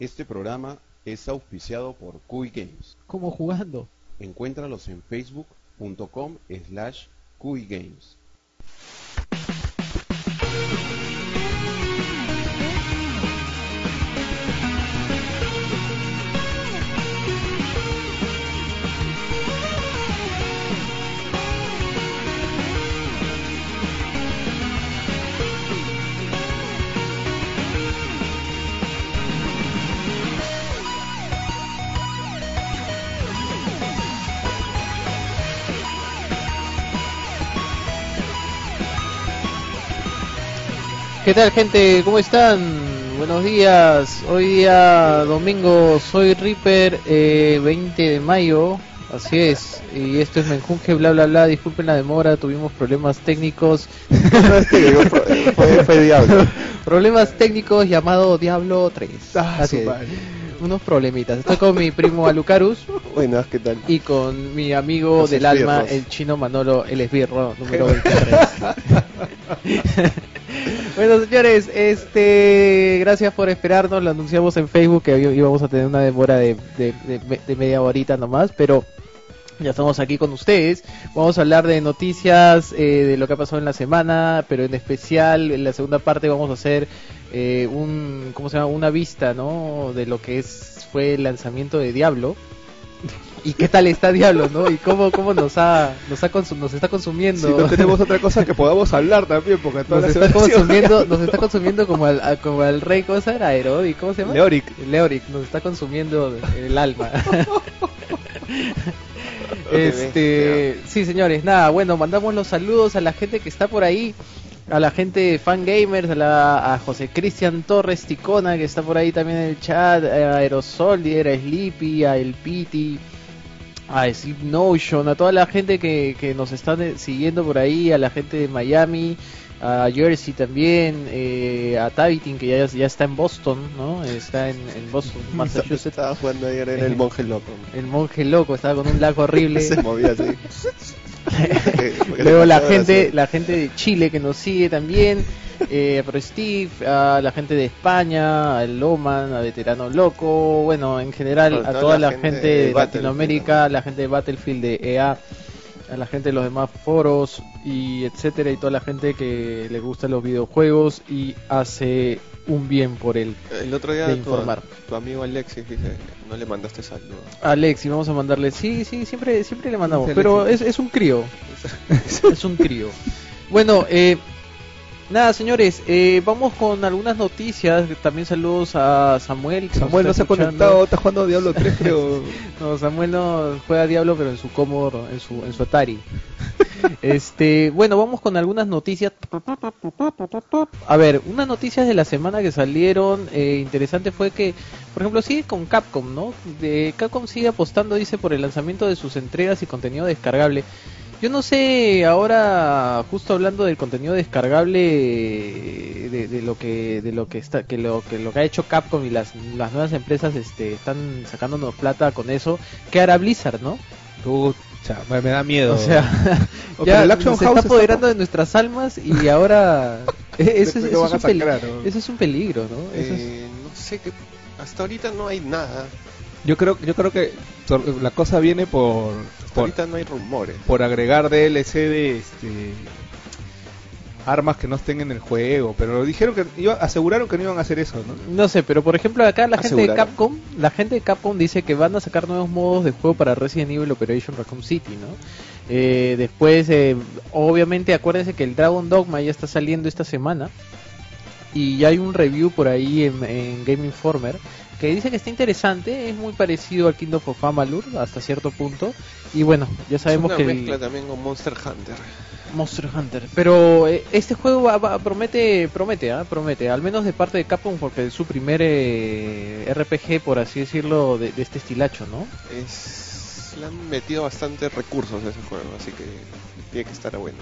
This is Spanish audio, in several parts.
Este programa es auspiciado por Cui Games. ¿Cómo jugando? Encuéntralos en facebook.com slash Games. ¿Qué tal gente? ¿Cómo están? Buenos días. Hoy día domingo soy Reaper, eh, 20 de mayo. Así es. Y esto es Menjunje, bla bla bla. Disculpen la demora, tuvimos problemas técnicos. fue, fue Diablo. problemas técnicos llamado Diablo 3. Ah, Así es. Unos problemitas. Estoy con mi primo Alucarus Buenas, ¿qué tal? y con mi amigo Los del alma, esbirros. el chino Manolo, el esbirro número 23. bueno, señores, este, gracias por esperarnos. Lo anunciamos en Facebook que íbamos a tener una demora de, de- de- de media horita nomás, pero ya estamos aquí con ustedes. Vamos a hablar de noticias eh, de lo que ha pasado en la semana, pero en especial en la segunda parte vamos a hacer eh, un, ¿cómo se llama? Una vista, ¿no? De lo que es fue el lanzamiento de Diablo. ¿Y qué tal está Diablo, no? Y cómo, cómo nos ha, nos ha nos está consumiendo. Si no tenemos otra cosa que podamos hablar también, porque toda nos la está consumiendo, nos está consumiendo como al, a- como al rey, ¿cómo se? Herodi, ¿cómo se llama? Leoric. Leoric, nos está consumiendo el alma. este, sí, señores, nada, bueno, mandamos los saludos a la gente que está por ahí, a la gente de Fangamers, a, la, a José Cristian Torres Ticona, que está por ahí también en el chat, a Aerosoldier, a Sleepy, a El Piti, a Sleep Notion, a toda la gente que, que nos están eh, siguiendo por ahí, a la gente de Miami, a Jersey también, eh, a Tabitin que ya, ya está en Boston, ¿no? Está en, en Boston, Massachusetts. Estaba jugando ayer en el monje loco. El monje loco estaba con un lago horrible. Se movía así. Luego la gente, la gente de Chile que nos sigue también, eh, a Steve, a la gente de España, a Loman, a Veterano Loco, bueno, en general a toda la gente de Latinoamérica, la gente de Battlefield de EA, a la gente de los demás foros y etcétera y toda la gente que le gusta los videojuegos y hace un bien por él. El otro día de informar. tu amigo Alexis dice, no le mandaste saludos. Alex, y vamos a mandarle, sí, sí, siempre, siempre le mandamos, pero es, Alexis. es un crío, es un crío. Bueno, eh, nada, señores, eh, vamos con algunas noticias. También saludos a Samuel. que Samuel no se ha conectado, está jugando Diablo 3 creo. No, Samuel no juega Diablo, pero en su Commodore, en su, en su Atari. este, bueno, vamos con algunas noticias. A ver, unas noticias de la semana que salieron eh, interesante fue que, por ejemplo, sigue con Capcom, ¿no? De, Capcom sigue apostando, dice, por el lanzamiento de sus entregas y contenido descargable. Yo no sé, ahora justo hablando del contenido descargable de, de lo que de lo que está que lo que lo que ha hecho Capcom y las, las nuevas empresas este están sacándonos plata con eso, ¿qué hará Blizzard, no? Pucha, me, me da miedo. O sea, ya el Action se House está está- apoderando de nuestras almas y ahora eso, es, eso un sacar, ¿no? eso es un peligro, ¿no? Eso es- Eh, no sé. Hasta ahorita no hay nada. yo creo, yo creo que la cosa viene por, Hasta por, ahorita no hay rumores. por agregar DLC de este armas que no estén en el juego, pero dijeron que iba, aseguraron que no iban a hacer eso, ¿no? No sé, pero por ejemplo acá la gente de. Capcom, la gente de Capcom dice que van a sacar nuevos modos de juego para Resident Evil Operation Raccoon City, ¿no? Eh, después, eh, obviamente, acuérdense que el Dragon Dogma ya está saliendo esta semana y ya hay un review por ahí en, en Game Informer que dice que está interesante, es muy parecido al Kingdom of Amalur hasta cierto punto y bueno, ya sabemos es que una el- mezcla también con Monster Hunter. Monster Hunter. Pero eh, este juego va- va- promete, promete, ¿ah? promete, al menos de parte de Capcom, porque es su primer eh, RPG, por así decirlo, de, de este estilacho, ¿no? Es... Le han metido bastantes recursos a ese juego, así que tiene que estar bueno.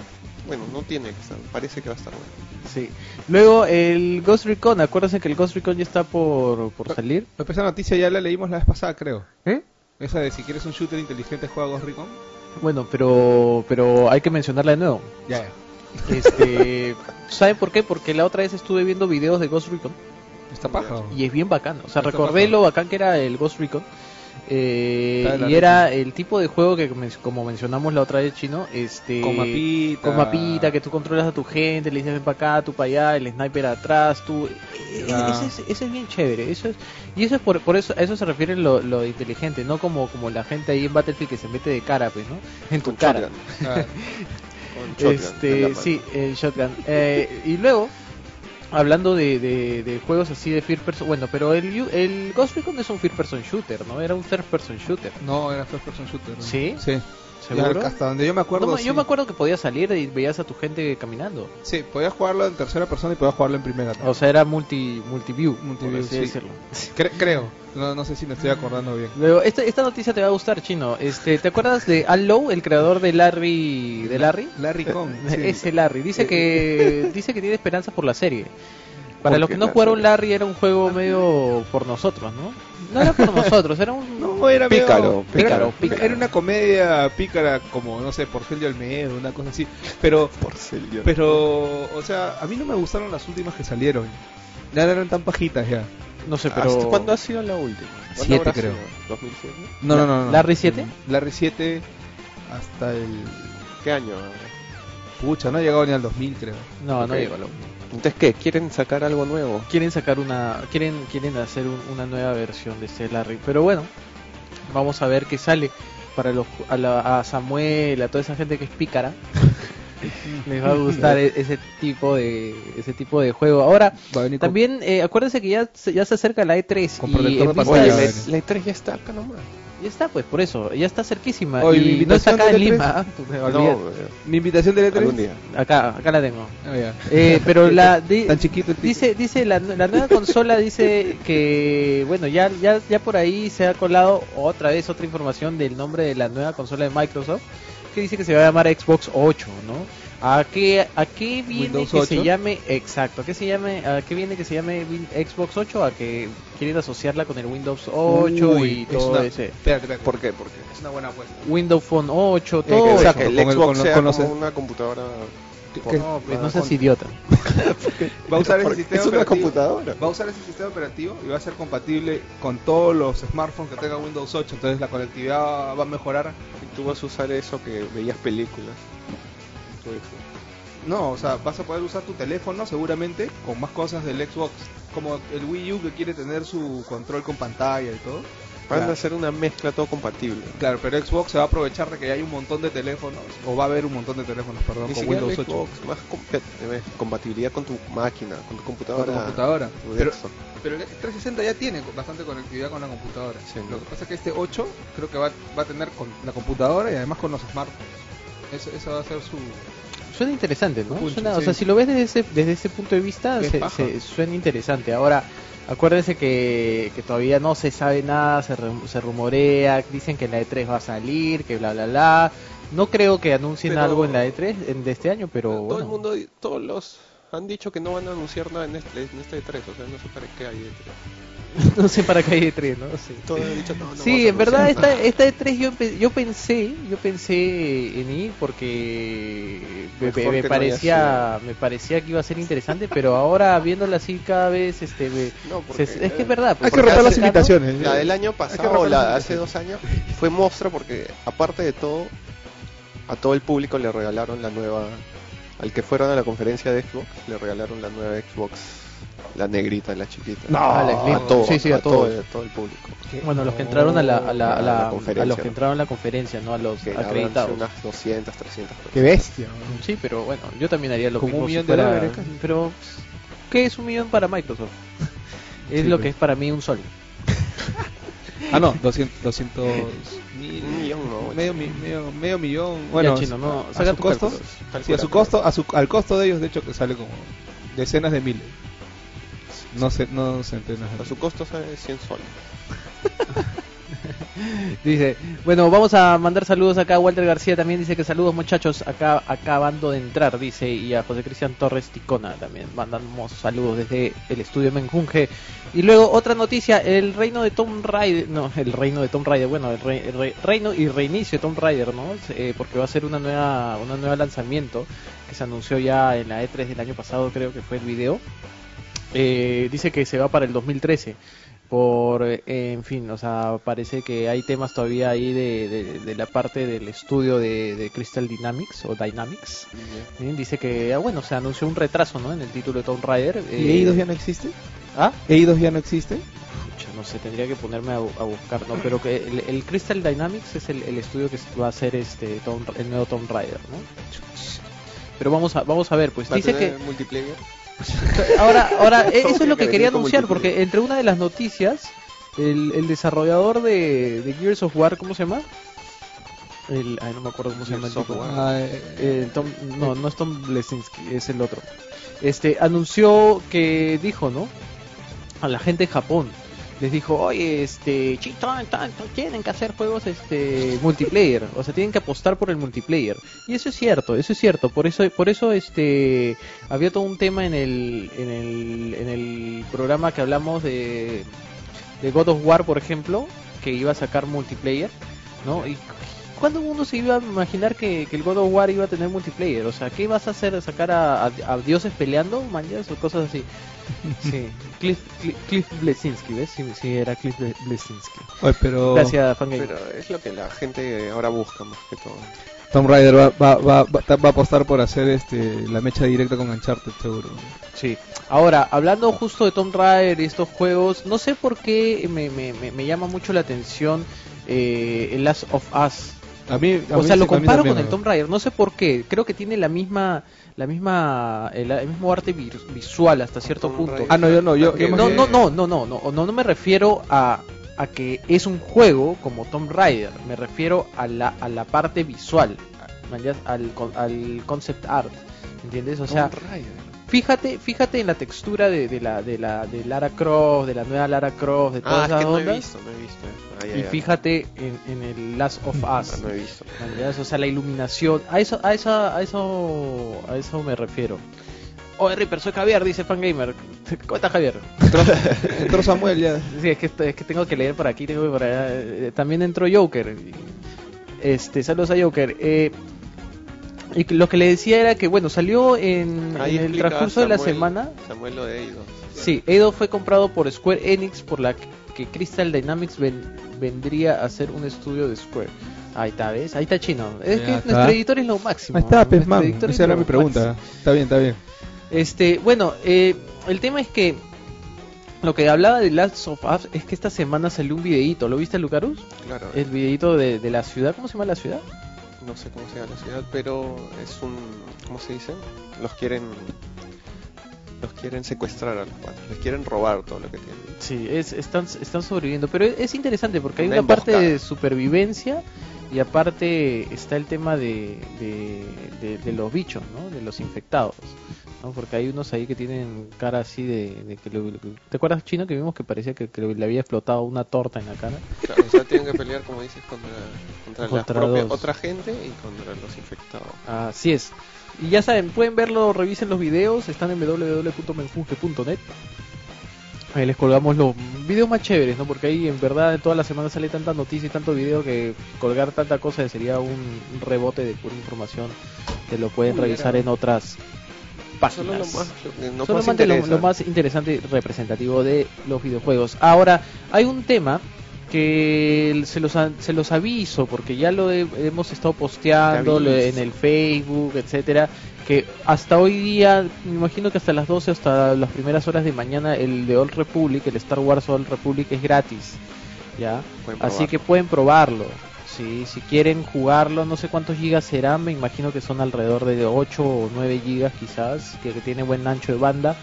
Bueno, no tiene que estar, parece que va a estar bueno. Sí. Luego el Ghost Recon, acuérdense que el Ghost Recon ya está por, por salir. Pero esa noticia ya la leímos la vez pasada, creo. ¿Eh? Esa de si quieres un shooter inteligente juega Ghost Recon. Bueno, pero, pero hay que mencionarla de nuevo. Ya, ya. Este, ¿Saben por qué? Porque la otra vez estuve viendo videos de Ghost Recon Está paja. Y es bien bacán. O sea, Está recordé bacán. lo bacán que era el Ghost Recon. Eh, y era el tipo de juego que, como mencionamos la otra vez, chino, este, Con mapita. con mapita, que tú controlas a tu gente, le dices ven para acá, tú para allá, el sniper atrás, tú. eh, Ah. Ese, es, ese es bien chévere. Eso es, y eso es por, por eso, a eso se refiere lo, lo de inteligente, no como, como la gente ahí en Battlefield que se mete de cara, pues, ¿no? En tu Con cara. shotgun. Ah, Con shotgun Este, sí, el shotgun. Eh, y luego, hablando de, de, de juegos así de first person, bueno, pero el, el Ghost Recon es un first person shooter, ¿no? Era un third person shooter. no, era first person shooter. ¿no? ¿Sí? Sí. ¿Seguro? Hasta donde yo me acuerdo. No, Yo sí. me acuerdo que podías salir y veías a tu gente caminando. Sí, podías jugarlo en tercera persona y podías jugarlo en primera. también. O sea, era multi multiview, Multiview, sí. decirlo. Cre- creo. No, no sé si me estoy acordando bien. Luego, esta, esta noticia te va a gustar, Chino. Este, ¿Te acuerdas de Al Lowe, el creador de Larry? ¿De Larry? Larry Kong. sí. Ese Larry. Dice que dice que tiene esperanza por la serie. Para ¿Por los que no jugaron serie? Larry era un juego medio por nosotros, ¿no? No era por nosotros, era un No, era medio- Pícaro, era- pícaro, pícaro. Era una comedia pícara como, no sé, Porcel de Olmedo, una cosa así. Pero, Porcelio. pero, o sea, a mí no me gustaron las últimas que salieron. Ya no eran tan pajitas ya. no sé, ¿Hasta pero cuándo ha sido la última? ¿Cuándo Siete, habrá creo. sido? ¿2007? No, no, no. no. ¿Larry 7? Larry 7 hasta el... ¿Qué año? Pucha, no ha llegado ni al 2000, creo. No, no Ok. llegó a lo- Entonces, ¿qué? ¿Quieren sacar algo nuevo? Quieren sacar una quieren quieren hacer un- una nueva versión de Larry, pero bueno, vamos a ver qué sale para los a, la- a Samuel, a toda esa gente que es pícara. Les va a gustar e- ese tipo de ese tipo de juego. Ahora, Va a venir con- también eh, acuérdense que ya se, ya se acerca la E3 Con y de pantalla, Oye, la, la E3 ya está acá nomás. ya está pues por eso, ya está cerquísima Oye, y no está acá en E3. Lima, No, olvídate. eh, Mi invitación de algún E3. día. acá acá la tengo. Ah. Eh, pero la di- Tan chiquito. Dice, dice la, la nueva consola dice que bueno ya ya ya por ahí se ha colado otra vez otra información del nombre de la nueva consola de Microsoft que dice que se va a llamar Xbox 8, ¿no? ¿A qué a qué viene Windows que se 8? llame exacto? ¿A qué se llame a qué viene que se llame Xbox 8? A que quieren asociarla con el Windows 8 Uy, y es todo una- ese Espérate, espérate. ¿Por qué? Porque Es una buena apuesta. Windows Phone 8, Eh, todo que, o sea, que el Con el- Xbox con los- sea con los- como una computadora. Que- No, no seas con- idiota. Va a usar ese Porque sistema es una operativo. computadora. Va a usar ese sistema operativo y va a ser compatible con todos los smartphones que tengan Windows 8. Entonces la conectividad va a mejorar. Y tú vas a usar eso que veías películas. No, o sea, vas a poder usar tu teléfono seguramente con más cosas del Xbox. Como el Wii U que quiere tener su control con pantalla y todo. Van Claro. a hacer una mezcla todo compatible. Claro, pero Xbox se va a aprovechar de que hay un montón de teléfonos, o va a haber un montón de teléfonos, perdón, Ni con Windows el 8. Xbox, más eh, compatibilidad con tu máquina, con tu Con computadora. tu computadora. tu Pero, pero el 360 ya tiene bastante conectividad con la computadora. Sí, Lo ¿no? que pasa es que este 8 creo que va, va a tener con la computadora y además con los smartphones. Eso, eso va a ser su... Suena interesante, ¿no? Punch, Suena- O sí. sea, si lo ves desde ese, desde ese punto de vista, se, se- suena interesante. Ahora, acuérdense que, que todavía no se sabe nada, se, se rumorea, dicen que en la E3 va a salir, que bla, bla, bla. No creo que anuncien Pero- algo en la E3 en- de este año, pero todo bueno. el mundo, todos los han dicho que no van a anunciar nada en este, en este E3, o sea, no sé para qué hay E3. no sé para qué hay E3, ¿no? Sí. Dicho, no, no Sí, en verdad esta, esta E3 yo, yo pensé, yo pensé en ir porque me, Mejor me- me que no haya parecía, me parecía que iba a ser interesante, pero ahora viéndola así cada vez, este, me- No, porque, se- es que eh, es verdad. pues, Hay que romper las invitaciones. La del año pasado, la, hace dos años, fue monstruo porque aparte de todo, a todo el público le regalaron la nueva, al que fueron a la conferencia de Xbox, le regalaron la nueva Xbox, la negrita, la chiquita. No, la Slim. a todo, Sí, sí, a todo, todos. todo el público. Bueno, los que entraron a la, a la, a A la- la a conferencia, los que ¿no? entraron a la conferencia, no a los Que acreditados. unas 200, 300 personas. Qué bestia. Sí, pero bueno, yo también haría lo Como mismo un si millón de fuera- dólares casi. Pero, ¿qué es un millón para Microsoft? es Sí, lo pues. que es para mí un sol. Ah, no, 200, 200 mil. Un millón, no, medio, mi- medio, medio millón. Bueno, Ya, chino, no, a saca su costo. Sí, a su costo, a su, al costo de ellos, de hecho, que sale como decenas de miles. No sé, no centenas. A su costo sale 100 soles. Dice, bueno, vamos a mandar saludos acá a Walter García también dice que saludos muchachos, acá acabando de entrar, dice, y a José Cristian Torres Ticona también, mandamos saludos desde el estudio Menjunge. Y luego otra noticia, el reino de Tomb Raider, no, el reino de Tomb Raider, bueno, el, rei- el rei- reino y reinicio de Tomb Raider, ¿no? Eh, porque va a ser una nueva, una nueva lanzamiento que se anunció ya en la E3 del año pasado, creo que fue el video. eh, dice que se va para el 2013 por eh, en fin o sea parece que hay temas todavía ahí de, de- de la parte del estudio de, de Crystal Dynamics o Dynamics dice que ah, bueno se anunció un retraso no en el título de Tomb Raider ¿Y eh, Eidos ya no existe? ah ¿Eidos ya no existe? Pucha, no sé, tendría que ponerme a, a buscar, ¿no? Pero que el, el Crystal Dynamics es el, el estudio que va a hacer este Tomb- el nuevo Tomb Raider, ¿no? Pero vamos a vamos a ver, pues ¿Va a dice que tener multiplayer? Ahora ahora eh, eso es lo que que quería anunciar porque entre una de las noticias el, el desarrollador de, de Gears of War, ¿cómo se llama? El, ay, no me acuerdo cómo se llama el tipo. Ah, eh, Eh, Tom- no, no es Tom Blesinski, es el otro. Este anunció que dijo, ¿no? A la gente de Japón les dijo, oye, este, chi- tan- tan- tan- tienen que hacer juegos este multiplayer, o sea, tienen que apostar por el multiplayer. Y eso es cierto, eso es cierto. Por eso, por eso, este, había todo un tema en el, en el, en el programa que hablamos de, de God of War, por ejemplo, que iba a sacar multiplayer, ¿no? Y ¿Cuándo uno se iba a imaginar que, que el God of War iba a tener multiplayer? O sea, ¿qué vas a hacer? ¿Sacar a, a- a dioses peleando? ¿Mañas? O cosas así. Sí, Cliff, Cliff, Cliff Blesinski, ¿ves? Sí, sí, era Cliff Ble- Blesinski. oye, pero Gracias, Fangame. Pero es lo que la gente ahora busca más que todo. Tomb Raider va, va, va, va, va a apostar por hacer este la mecha directa con Uncharted, seguro. Sí. Ahora, hablando justo de Tomb Raider y estos juegos, no sé por qué me, me, me, me llama mucho la atención eh, el Last of Us. A mí, a O mí sea, sí- lo comparo con el. Tomb Raider, no sé por qué. Creo que tiene la misma, la misma, el, el mismo arte vi- visual hasta cierto punto. Raider. Ah, no, yo no, yo, No, no, no, no, no, no, no, no me refiero a, a que es un juego como Tomb Raider. Me refiero a la, a la parte visual, al, al concept art, ¿entiendes? O sea, Tomb Raider. Fíjate, fíjate en la textura de, de la, de la, de Lara Croft, de la nueva Lara Croft, de todas Ah, es esas que no he ondas. visto, no he visto. Ay, y ay, ay. fíjate en, en el Last of Ah, Us. no he visto. O sea, la iluminación, a eso, a eso, a eso, a eso me refiero. Oye, Ripper, soy Javier, dice Fangamer. ¿Cómo estás, Javier? Entró Samuel ya. Sí, es que, es que tengo que leer por aquí, tengo que por allá. Eh, También entró Joker. Este, saludos a Joker. Eh, y que lo que le decía era que, bueno, salió en, el transcurso de la semana. Samuel lo de Eidos. Sí, Eidos fue comprado por Square Enix, por la que Crystal Dynamics ven- vendría a ser un estudio de Square. Ahí está, ¿ves? Ahí está chino. Es que nuestro editor es lo máximo. Ahí está, pues, man. editor es Esa era mi pregunta. máximo. Está bien, está bien. Este, bueno, eh, el tema es que lo que hablaba de Last of Us es que esta semana salió un videíto. ¿Lo viste, Lucarus? Claro. El videíto de, de la ciudad. ¿Cómo se llama la ciudad? No sé cómo se llama la ciudad, pero es un... ¿Cómo se dice? Los quieren... Los quieren secuestrar a los cuatro. Les quieren robar todo lo que tienen. Sí, es, están, están sobreviviendo. Pero es, es interesante porque hay Una una parte de supervivencia y aparte está el tema de, de, de- de los bichos, ¿no? De los infectados. ¿no? Porque hay unos ahí que tienen cara así de, de que... lo- ¿Te acuerdas, Chino, que vimos que parecía que, que le había explotado una torta en la cara? Claro, o sea, tienen que pelear, como dices, contra, contra, la Contra propia- dos. otra gente y contra los infectados. Así es. Y ya saben, pueden verlo, revisen los videos, están en www.menfunge.net. Ahí les colgamos los videos más chéveres, ¿no? Porque ahí en verdad toda la semana sale tanta noticia y tanto video que colgar tanta cosa sería un, rebote de pura información que lo pueden Uy, revisar era- en otras páginas. Solo lo más, más Solamente lo, lo más interesante y representativo de los videojuegos. Ahora, hay un tema que se los, se los aviso porque ya lo he- hemos estado posteando en el Facebook, etcétera, que hasta hoy día, me imagino que hasta las 12 hasta las primeras horas de mañana el de Old Republic, el Star Wars Old Republic es gratis. ¿Ya? Así que pueden probarlo. Sí, si quieren jugarlo, no sé cuántos gigas serán, me imagino que son alrededor de 8 o 9 gigas quizás, que, que tiene buen ancho de banda.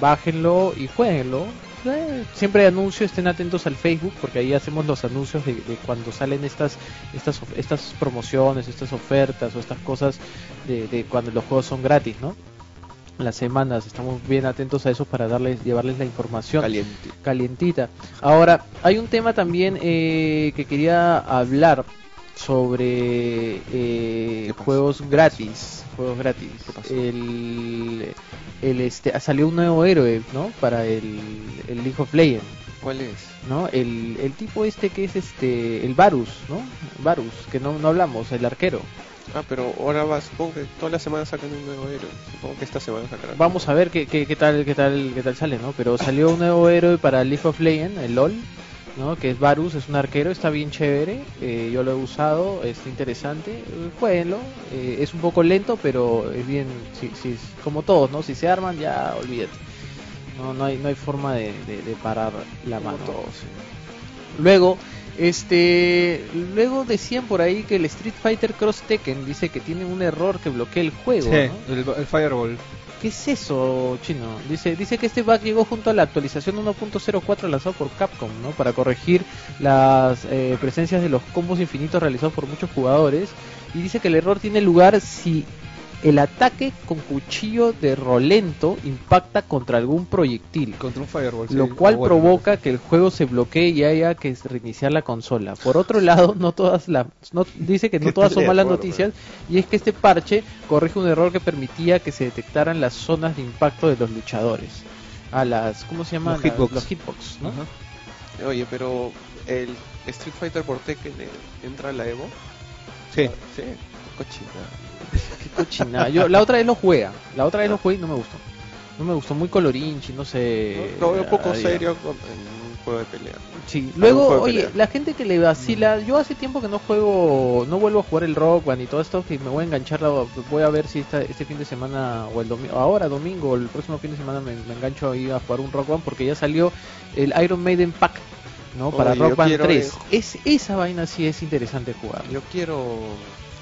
Bájenlo y jueguenlo. Eh, siempre hay anuncios, estén atentos al Facebook porque ahí hacemos los anuncios de, de cuando salen estas estas estas promociones, estas ofertas o estas cosas de, de cuando los juegos son gratis, ¿no? Las semanas, estamos bien atentos a eso para darles llevarles la información Caliente. calientita. Ahora, hay un tema también eh, que quería hablar sobre eh, juegos gratis. Juegos gratis. El, el este salió un nuevo héroe, ¿no? Para el, el League of Legends, ¿Cuál es? ¿no? El, el tipo este que es este el Varus, ¿no? Varus, que no, no hablamos, el arquero. Ah, pero ahora va, supongo que todas las semanas sacan un nuevo héroe. Supongo que esta semana sacarán. Vamos a ver qué, qué, qué tal qué tal qué tal sale, ¿no? Pero salió un nuevo héroe para League of Legends, el LOL, ¿no? Que es Varus, es un arquero, está bien chévere. eh, yo lo he usado, está interesante. Jueguenlo. eh, es un poco lento, pero es bien, sí, sí, como todos, ¿no? Si se arman, ya olvídate. No, no hay, no hay forma de, de- de parar la mano. Luego, este, luego decían por ahí que el Street Fighter Cross Tekken dice que tiene un error que bloquea el juego, Sí, ¿no? el, el Fireball. ¿Qué es eso, chino? Dice, dice que este bug llegó junto a la actualización 1.04 lanzado por Capcom, ¿no? Para corregir las eh, presencias de los combos infinitos realizados por muchos jugadores. Y dice que el error tiene lugar si el ataque con cuchillo de rolento impacta contra algún proyectil. Contra un Fireball. sí, Lo cual bueno. provoca que el juego se bloquee y haya que reiniciar la consola. Por otro lado, no todas las no, dice que no ¿Qué todas son malas acuerdo? noticias y es que este parche corrige un error que permitía que se detectaran las zonas de impacto de los luchadores. A las ¿cómo se llaman? Los hitbox. Los hitbox, ¿no? Oye, pero el Street Fighter por Tekken eh, entra a la Evo. Sí. Sí, cochina. Qué cochinada. Yo la otra vez lo juega, la otra vez lo jugué y no me gustó. No me gustó, muy colorinchi, no sé. Lo veo poco adiós. serio con- en un juego de pelea. Sí, luego, oye, pelea. la gente que le vacila, yo hace tiempo que no juego, no vuelvo a jugar el Rock Band y todo esto, que me voy a enganchar, voy a ver si esta, este fin de semana o el domingo, ahora domingo o el próximo fin de semana me, me engancho ahí a jugar un Rock Band porque ya salió el Iron Maiden Pack, ¿no? Para Rock Band quiero 3. eso. Es, esa vaina sí es interesante jugar. Yo quiero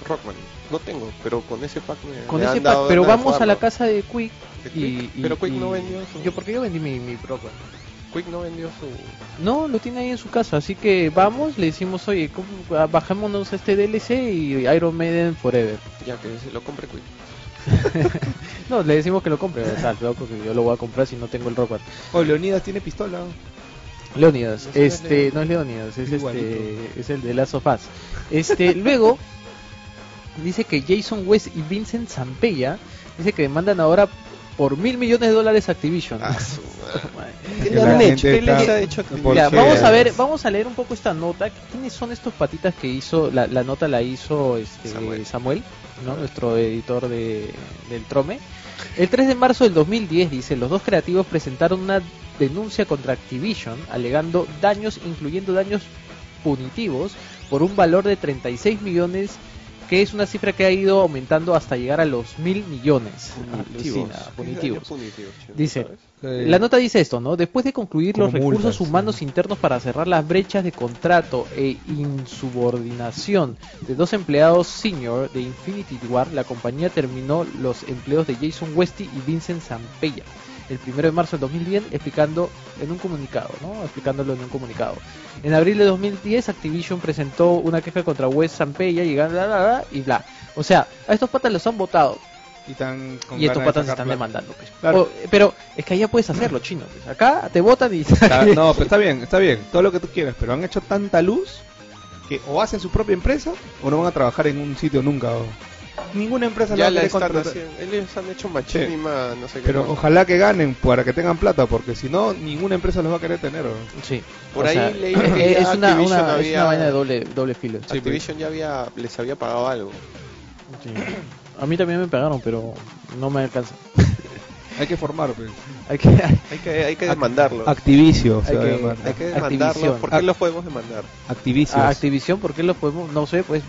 Rockman. No tengo, pero con ese pack me, Con me ese han dado pero vamos a la casa de Quick De y, Quick. y- pero Quick no vendió su... Yo porque yo vendí mi, mi Rock Band. Quick no vendió su... No, lo tiene ahí en su casa, así que vamos, le decimos, oye, ¿cómo- ah, bajémonos este DLC y Iron Maiden Forever. Ya que se lo compre Quick. No, le decimos que lo compre, o sea, claro, porque yo lo voy a comprar si no tengo el Rock Band. Oh, Leonidas tiene pistola. Leonidas, No este, Leonidas. no es Leonidas, es Igualito. este, es el de Last of Us. Este, luego dice que Jason West y Vincent Zampella dice que demandan ahora por mil millones de dólares a Activision. Ah, su. ¿Qué le han hecho? vamos a ver, vamos a leer un poco esta nota. ¿Quiénes son estos patitas que hizo? La, la nota la hizo este, Samuel, Samuel. ¿no? nuestro editor de, del Trome. El 3 de marzo del 2010, dice, los dos creativos presentaron una denuncia contra Activision alegando daños, incluyendo daños punitivos, por un valor de 36 millones, que es una cifra que ha ido aumentando hasta llegar a los mil millones. Punitivos. Alucina, ¿Qué punitivos. daño punitivo, chino, Dice? Eh, La nota dice esto, ¿no? Después de concluir los recursos multas, humanos sí. internos para cerrar las brechas de contrato e insubordinación de dos empleados senior de Infinity Ward, la compañía terminó los empleos de Jason Westy y Vincent Zampella el primero de marzo del 2010 explicando en un comunicado, ¿no? Explicándolo en un comunicado. En abril de 2010 Activision presentó una queja contra West Zampella y bla, bla, bla, y bla. O sea, a estos patas los han votado y, tan con y estos patas sacar están plata. demandando. pues. Claro. O- pero es que allá puedes hacerlo, chino. pues. Acá te votan y... Ah, No, pero está bien, está bien, todo lo que tú quieras, pero han hecho tanta luz que o hacen su propia empresa o no van a trabajar en un sitio nunca. o- Ninguna empresa Ya va a la querer están contratar. haciendo. Ellos han hecho machinima, no sé qué. Pero cosa. ojalá que ganen para que tengan plata, porque si no, ninguna empresa los va a querer tener. ¿o? Sí. Por o ahí sea, leí que es una vaina de doble, doble filo. Sí, Activision ya había, les había pagado algo. Sí. A mí también me pagaron, pero no me alcanza. Hay que formar, pues. Hay que, Hay que, hay que demandarlo. Activicio, Hay que- llamar. Hay que. ¿Por qué Ac- los podemos demandar? Activicios. a Activision, ¿por qué lo podemos? No sé, pues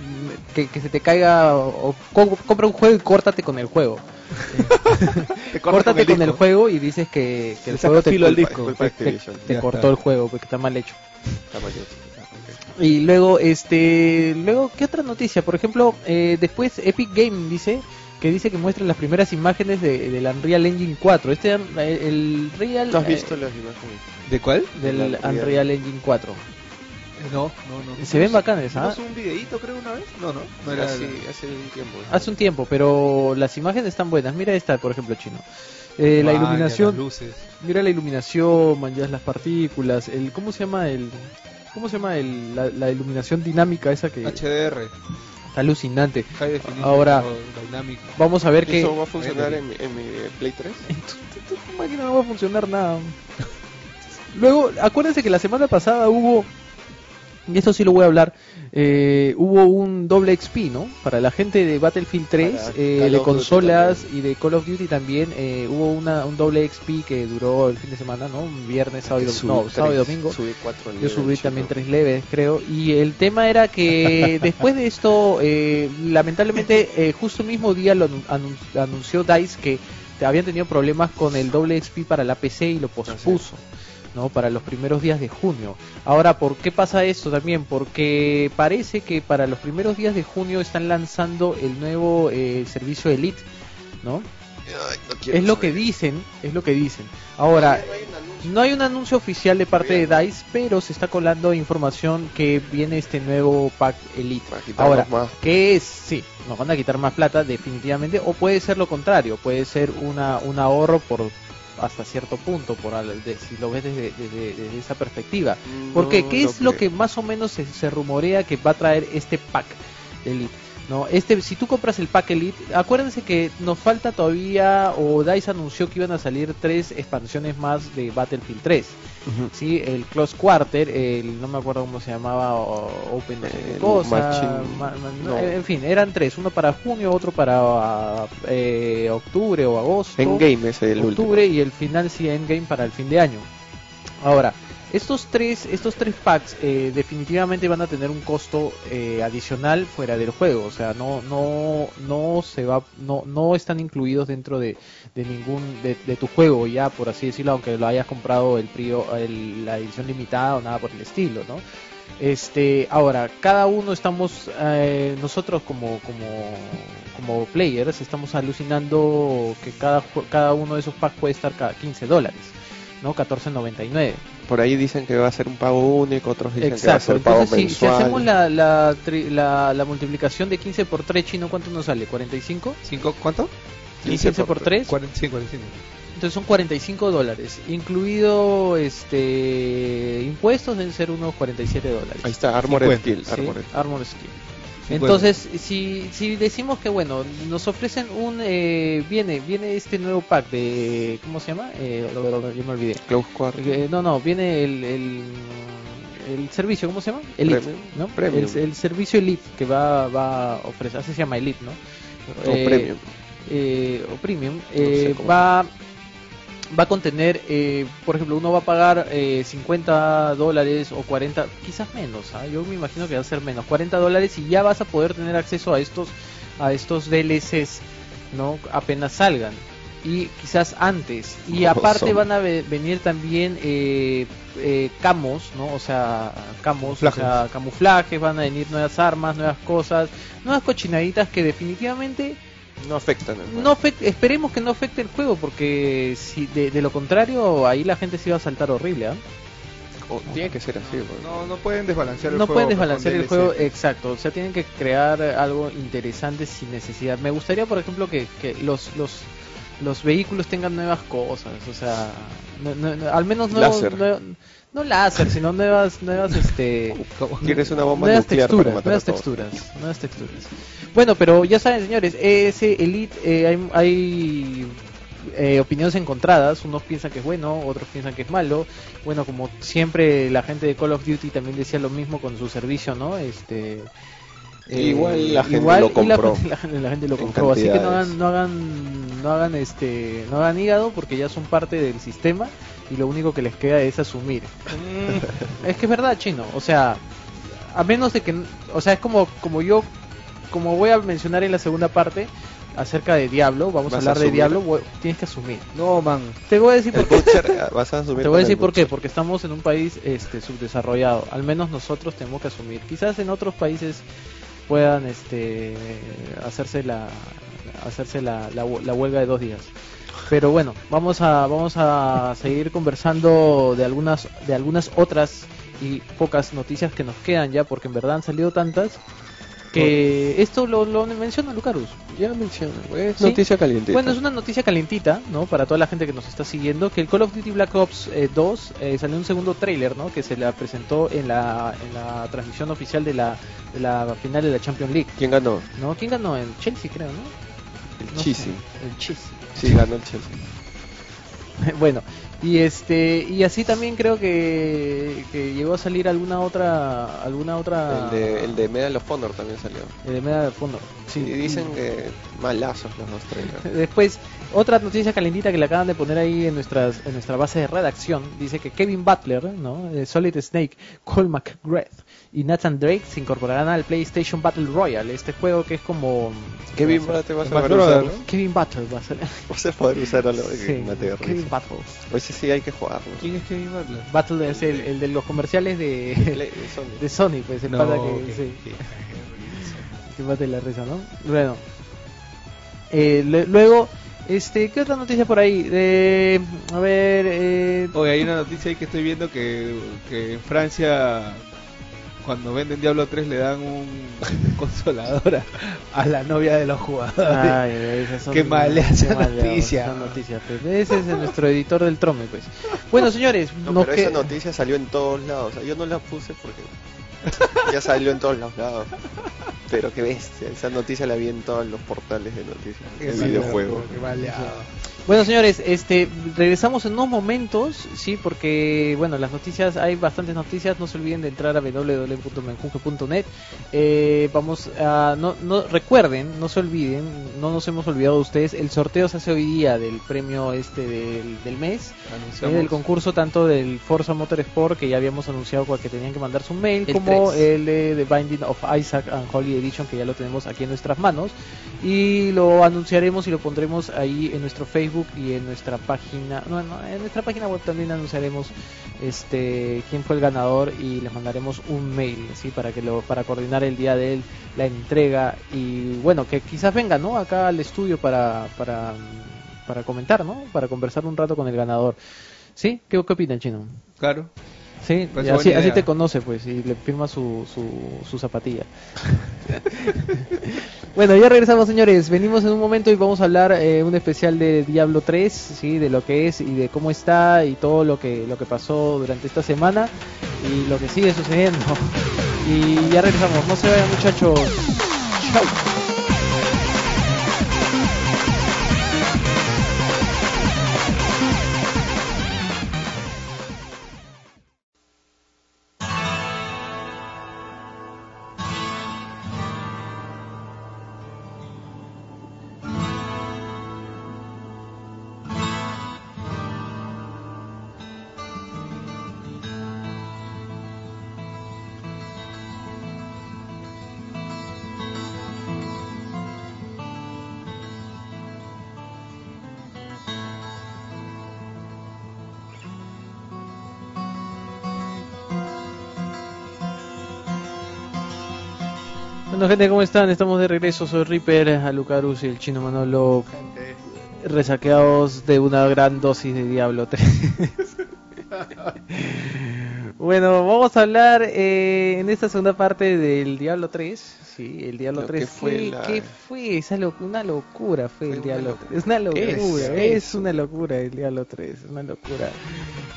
que, que se te caiga o, o co- compra un juego y córtate con el juego. Te Córtate con el, disco. juego y dices que, que el juego te, culpa- disco. Te- te cortó está. el juego porque está mal hecho. Está mal hecho. Ok. Y luego, este, luego, ¿qué otra noticia? Por ejemplo, eh, después Epic Game dice que dice que muestra las primeras imágenes de, del Unreal Engine 4. Este, eh, el Real, ¿Tú has eh, visto las imágenes? ¿De cuál? del Unreal? Unreal Engine 4. No, no, no. Se ven bacanes, ¿ah? ¿Hicimos un videíto creo una vez? No, no. No Era así, hace un tiempo. Hace un tiempo, pero las imágenes están buenas. Mira esta, por ejemplo, chino. Eh, la Ah, ya, iluminación, las luces. mira la iluminación, man, ya las partículas, el ¿cómo se llama el cómo se llama el, la, la iluminación dinámica esa que HDR. Está alucinante? Ahora-. Vamos a ver que ¿Eso va a funcionar en, mi- en mi Play 3? en tu, tu- tu- tu máquina no va a funcionar nada. Luego, acuérdense que la semana pasada hubo y esto sí lo voy a hablar, eh, hubo un doble XP, ¿no? Para la gente de Battlefield 3, Para eh, de consolas y de Call of Duty también, eh, hubo una, un doble XP que duró el fin de semana, ¿no? Un viernes, sábado no, sábado y domingo. subí cuatro Yo subí también tres leves, creo. Y el tema era que después de esto, eh, lamentablemente, eh, justo el mismo día lo anun- anun- anunció DICE que habían tenido problemas con el doble XP para la PC y lo pospuso. ¿No? para los primeros días de junio. Ahora, ¿por qué pasa esto también? Porque parece que para los primeros días de junio están lanzando el nuevo eh, servicio Elite, ¿no? Ay, no quiero Es lo que dicen, es lo que dicen. Ahora, No hay un anuncio. oficial de parte de DICE, pero se está colando información que viene este nuevo pack Elite. Ahora, más. que es, sí, nos van a quitar más plata definitivamente, o puede ser lo contrario, puede ser una, un ahorro por hasta cierto punto, por de- si lo ves desde, desde- desde esa perspectiva. Porque, No ¿qué es lo lo que más o menos se, se rumorea que va a traer este pack Elite? No, este, si tú compras el pack Elite, acuérdense que nos falta todavía, o DICE anunció que iban a salir tres expansiones más de Battlefield 3. Ujú. Sí, el Close Quarter, el no me acuerdo cómo se llamaba, Open no sé qué El cosa, Machine- ma- ma- no, no. en fin, eran tres, uno para junio, otro para eh, octubre o agosto, Endgame es el octubre y el final sí Endgame para el fin de año. Ahora, estos tres, estos tres packs eh, definitivamente van a tener un costo eh, adicional fuera del juego, o sea, no, no, no se va, no, no están incluidos dentro de, ningún, de, tu juego ya, por así decirlo, aunque lo hayas comprado el, el- la edición limitada o nada por el estilo, ¿no? Este, ahora, cada uno estamos, eh, nosotros como, como, como players, estamos alucinando que cada, cada uno de esos packs puede estar cada 15 dólares, ¿no? 14.99. Por ahí dicen que va a ser un pago único, otros dicen que va a Exacto, ser pago entonces si, si mensual. hacemos la, la, tri- la, la multiplicación de 15 por 3 chino, ¿cuánto nos sale? ¿45? ¿Cinco, ¿Cuánto? ¿Y 15 por 3? 45, 45. Entonces son 45 dólares, incluido este impuestos deben ser unos 47 dólares. Ahí está, Armored 50, Steel. Sí, Armored. Armor Skin. 50. Entonces, si, si decimos que bueno, nos ofrecen un eh, viene viene este nuevo pack de ¿cómo se llama? Eh, lo- lo- yo me olvidé. Close Quarter. Eh, no, no, viene el, el, el servicio, ¿cómo se llama? Elite, Premium. ¿no? Premium. El, el servicio Elite que va, va a ofrecer, así se llama Elite, ¿no? O Eh, Premium. eh, o Premium, sé eh, va, va a contener, eh, por ejemplo, uno va a pagar eh, 50 dólares o 40, quizás menos, ¿ah? yo me imagino que va a ser menos, 40 dólares y ya vas a poder tener acceso a estos, a estos DLCs, ¿no? Apenas salgan. Y quizás antes. Y aparte son. van a ve- venir también eh, eh, camos, ¿no? O sea, camos, o sea, camuflajes, van a venir nuevas armas, nuevas cosas, nuevas cochinaditas que definitivamente No afectan. al no afect- esperemos que no afecte el juego porque si de, de lo contrario ahí la gente se iba a saltar horrible ¿ah? O- tiene que ser así. No, no pueden desbalancear el no juego. pueden pues, desbalancear el DLC. juego exacto o sea tienen que crear algo interesante sin necesidad me gustaría por ejemplo que, que los los los vehículos tengan nuevas cosas o sea no- no- no- al menos nuevos, Láser. nue- no láser sino nuevas nuevas este Tienes una bomba nuevas nuclear texturas, para nuevas texturas, nuevas texturas. Bueno, pero ya saben, señores, ese Elite eh, hay, hay, eh, opiniones encontradas. Unos piensan que es bueno, otros piensan que es malo. Bueno, como siempre, la gente de Call of Duty también decía lo mismo con su servicio, ¿no? Este. eh, Igual la gente igual lo la compró. gente- La, gente- la gente lo En compró, así que no hagan, no hagan, no hagan, este, no hagan hígado porque ya son parte del sistema y lo único que les queda es asumir. Es que es verdad, chino. O sea, a menos de que, o sea, es como, como yo, como voy a mencionar en la segunda parte acerca de Diablo, vamos a ¿Vas a hablar de? Diablo, voy- tienes que asumir. No, man. Te voy a decir por qué. Butcher, vas a asumir Te voy a decir por qué, porque estamos en un país este subdesarrollado. Al menos nosotros tenemos que asumir. Quizás en otros países puedan este hacerse la hacerse la, la, hue- la huelga de dos días. Pero bueno, vamos a vamos a seguir conversando de algunas de algunas otras y pocas noticias que nos quedan ya, porque en verdad han salido tantas que esto lo, lo menciona Lucarus. Ya mencioné, es Sí. noticia caliente. Bueno, es una noticia calentita, ¿no? Para toda la gente que nos está siguiendo, que el Call of Duty Black Ops eh, 2 eh, salió un segundo tráiler, ¿no? Que se la presentó en la, en la transmisión oficial de la, de la final de la Champions League, ¿Quién ganó? ¿no? ¿Quién ganó? El Chelsea, creo, ¿no? El No sé, El Chelsea. Sí, ganó el Chelsea. bueno, Y este y así también creo que, que llegó a salir alguna otra alguna otra El de, el de Medal of Honor también salió. el de Medal of Honor. Sí, Y dicen que malazos los dos trailers. Después, otra noticia calentita que le acaban de poner ahí en nuestras en nuestra base de redacción, dice que Kevin Butler, ¿no? de Solid Snake, Cole McGrath y Nathan Drake se incorporarán al PlayStation Battle Royale, este juego que es como Kevin ¿cómo Butler vas a poder usarlo. ¿no? Kevin Butler va a ser. Vas a poder usarlo Sí, en Mateo Kevin Butler. Pues sí, sí hay que jugarlo. ¿Quién es Kevin Butler? Butler es el, el de los comerciales de, de Sony. de Sony, pues el No, pata que ok, sí. ok. que mate la risa, ¿no? Bueno. Eh, luego, este, ¿qué otra noticia por ahí? De, a ver, eh, Oye, hay una noticia ahí que estoy viendo que, que en Francia, cuando venden Diablo 3, le dan un consolador a, a la novia de los jugadores. ay, esas son- Qué mal qué esa noticia. son noticias, pues. Ese es nuestro editor del trome, pues. Bueno, señores, No, pero que- esa noticia salió en todos lados. O sea, yo no la puse porque ya salió en todos los lados. Pero qué bestia, esa noticia la vi en todos los portales de noticias Qué videojuegos. qué maleado. Bueno, señores, este, regresamos en unos momentos, sí, porque, bueno, las noticias, hay bastantes noticias, no se olviden de entrar a www.menjunge.net. Eh, vamos a, no, no, recuerden, no se olviden, no nos hemos olvidado de ustedes, el sorteo se hace hoy día del premio este del, del mes, eh, del concurso tanto del Forza Motorsport, que ya habíamos anunciado cual que tenían que mandar su mail, El como 3. el de The Binding of Isaac and Holy Edition, que ya lo tenemos aquí en nuestras manos. Y lo anunciaremos y lo pondremos ahí en nuestro Facebook y en nuestra página no, no, en nuestra página web también anunciaremos este quién fue el ganador y les mandaremos un mail sí para que lo para coordinar el día de él la entrega y bueno que quizás venga no acá al estudio para para para comentar no para conversar un rato con el ganador. Sí qué, qué opinan chino Claro. Sí, y así, así te conoce, pues, y le firma su, su, su zapatilla. bueno, ya regresamos, señores. Venimos en un momento y vamos a hablar eh, un especial de Diablo 3, sí, de lo que es y de cómo está y todo lo que lo que pasó durante esta semana y lo que sigue sucediendo. Y ya regresamos. No se vayan, muchachos. Chau. Bueno, gente, ¿cómo están? Estamos de regreso. Soy Reaper, Alucarus y el chino Manolo, resaqueados de una gran dosis de Diablo 3. bueno, vamos a hablar eh, en esta segunda parte del Diablo 3. Sí, el Diablo Lo 3. que fue ¿Qué, la- qué fue? Esa lo- una locura fue, Fue el Diablo locura. 3. Es una locura, Es, es, una locura el Diablo 3, es una locura.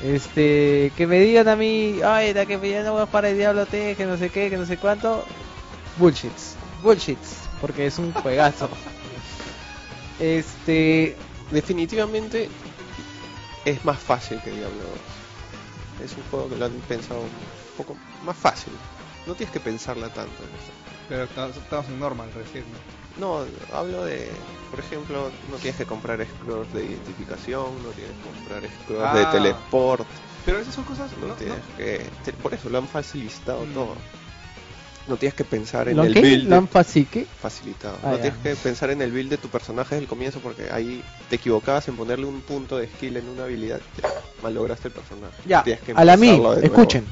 Este, que me digan a mí, ay, da que me no voy a jugar el Diablo 3, que no sé qué, que no sé cuánto. Bullshits, bullshits, porque es un juegazo. Este, Definitivamente es más fácil que Diablo 2. Es un juego que lo han pensado un poco más fácil. No tienes que pensarla tanto. en esto. Pero ta- estamos en normal recién. ¿no? No, hablo de, por ejemplo, no tienes que comprar scrolls de identificación, no tienes que comprar scrolls Ah. de teleport, Pero esas son cosas. no, no- tienes no- que, por eso lo han facilitado Mm. todo. No tienes que pensar en ¿lo el qué? build ¿Lo han facique? facilitado. Ah, no tienes que pensar en el build de tu personaje desde el comienzo porque ahí te equivocabas en ponerle un punto de skill en una habilidad, ya, malograste el personaje. Ya, que a la mí, de escuchen.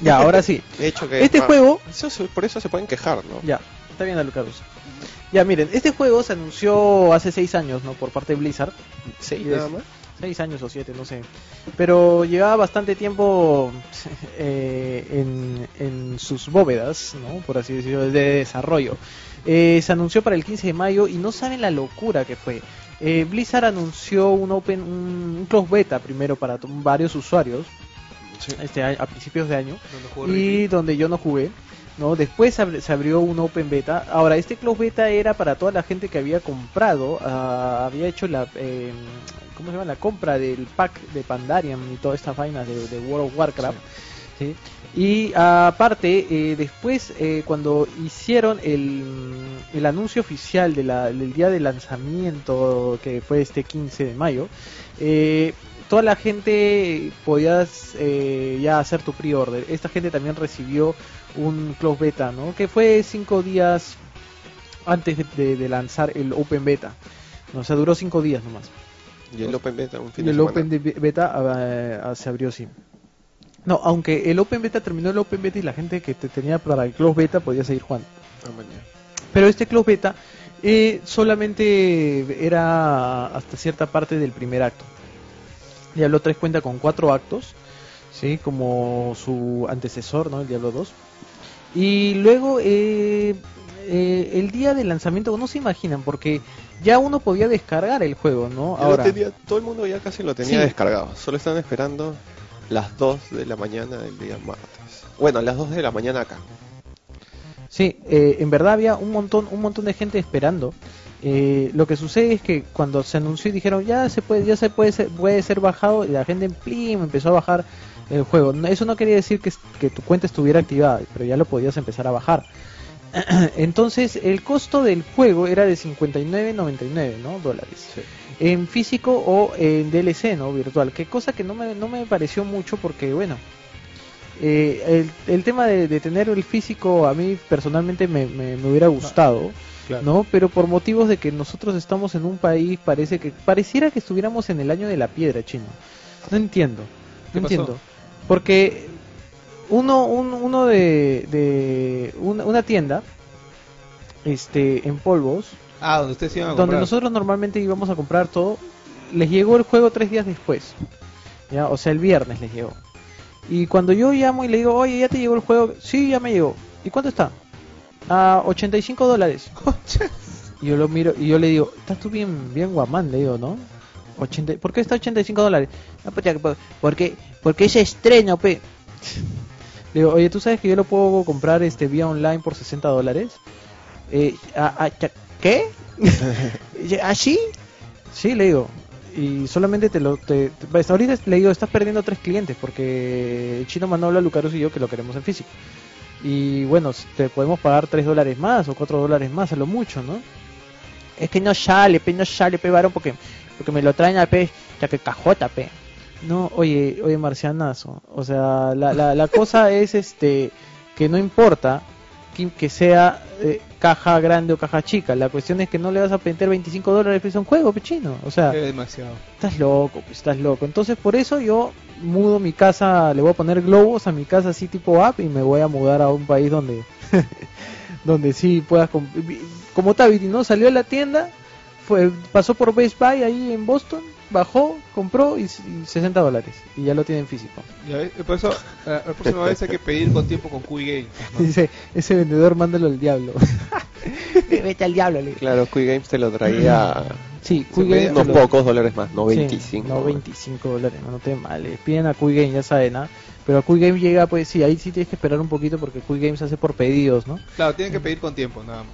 Ya, ahora sí. De hecho que Este ah, juego eso por eso se pueden quejar, ¿no? Ya, está bien, Alucarus. Ya, miren, este juego se anunció hace seis años, ¿no? Por parte de Blizzard. Y nada más. Seis años o siete, no sé. Pero llevaba bastante tiempo eh, en, en sus bóvedas, ¿no? Por así decirlo, de desarrollo. Eh, se anunció para el 15 de mayo y no saben la locura que fue. Eh, Blizzard anunció un open, un, un close beta primero para varios usuarios este a, a principios de año Donde y donde yo no jugué. ¿no? Después se abri- se abrió un Open Beta. Ahora, este Close Beta era para toda la gente que había comprado, ah, había hecho la, eh, ¿cómo se llama? La compra del pack de Pandarium y todas estas vainas de, de World of Warcraft. ¿sí? Y aparte, eh, después, eh, cuando hicieron el, el anuncio oficial de la- del día de lanzamiento, que fue este 15 de mayo, eh, toda la gente podías eh, ya hacer tu pre-order. Esta gente también recibió un close beta, ¿no? Que fue cinco días antes de, de- de lanzar el open beta. ¿no? O sea, duró cinco días nomás. Y el Open Beta, un fin Y de el semana. Open Beta eh, ah, se abrió sí. No, aunque el Open Beta terminó el Open Beta y la gente que te tenía para el Close Beta podía seguir jugando. Ah. Pero este Close Beta eh, solamente era hasta cierta parte del primer acto. Diablo 3 cuenta con cuatro actos, ¿sí? como su antecesor, ¿no? el Diablo 2. Y luego eh, eh, el día del lanzamiento, no se imaginan, porque ya uno podía descargar el juego, ¿no? Ya Ahora, tenía- todo el mundo ya casi lo tenía Sí. descargado. Solo están esperando las 2 de la mañana del día martes. Bueno, las 2 de la mañana acá. Sí, eh, en verdad había un montón, un montón de gente esperando. Eh, lo que sucede es que cuando se anunció y dijeron ya se puede, ya se puede ser, puede ser bajado, y la gente en plim empezó a bajar el juego. Eso no quería decir que, que tu cuenta estuviera activada, pero ya lo podías empezar a bajar. Entonces el costo del juego era de 59.99, ¿no? Dólares. En físico o en DLC, ¿no? Virtual. Que cosa que no me, no me pareció mucho porque, bueno, eh, el, el tema de, de tener el físico a mí personalmente me, me, me hubiera gustado, Claro. ¿no? Pero por motivos de que nosotros estamos en un país, parece que pareciera que estuviéramos en el año de la piedra, chino. No entiendo, ¿Qué no pasó? entiendo. Porque uno, un- uno de, de una, una tienda, este, en polvos, Ah, donde ustedes iban a donde comprar. nosotros normalmente íbamos a comprar todo, les llegó el juego tres días después. ¿ya? O sea, el viernes les llegó. Y cuando yo llamo y le digo, oye, ¿ya te llegó el juego? Sí, ya me llegó. ¿Y cuánto está? A 85 dólares. y yo lo miro y yo le digo, estás tú bien, bien guamán, le digo, ¿no? 80, ¿Por qué está 85 dólares? No, pues ya, porque, porque es estreno, pe. Le digo, oye, ¿tú sabes que yo lo puedo comprar este vía online por 60 dólares? Eh, ah, ah, ¿Qué? ¿Así? Sí, le digo. Y solamente te lo... Te, te- pues, ahorita le digo, estás perdiendo tres clientes porque el chino Manolo, Lucarus y yo que lo queremos en físico. Y bueno, te podemos pagar 3 dólares más o 4 dólares más a lo mucho, ¿no? Es que no sale, pe, no sale, pe, varón, porque, porque me lo traen a pe, ya que cajota, pe. No, oye, oye, marcianazo. O sea, la, la, la cosa es este que no importa que, que sea eh, caja grande o caja chica. La cuestión es que no le vas a meter 25 dólares a un juego, pechino. O sea, Es demasiado. estás loco, pues estás loco. Entonces, por eso yo mudo mi casa, le voy a poner globos a mi casa así tipo app y me voy a mudar a un país donde donde sí puedas como Tabiti, ¿no? Salió de la tienda, fue pasó por Best Buy ahí en Boston, bajó, compró y, y 60 dólares y ya lo tiene en físico. Ya ves, Por eso, eh, la próxima vez hay que pedir con tiempo con Cuy Game. Dice, ese vendedor mándalo al diablo. Vete al diablo, le. Claro, Quick Games te lo traía Sí, unos lo- pocos dólares más, no Sí, 25. no 25 dólares, no te mal. Piden a Quick Game, ya saben, ¿ah? Pero a Quick Game llega, pues sí, ahí sí tienes que esperar un poquito porque Quick Game se hace por pedidos, ¿no? Claro, tienen que pedir con tiempo, nada más.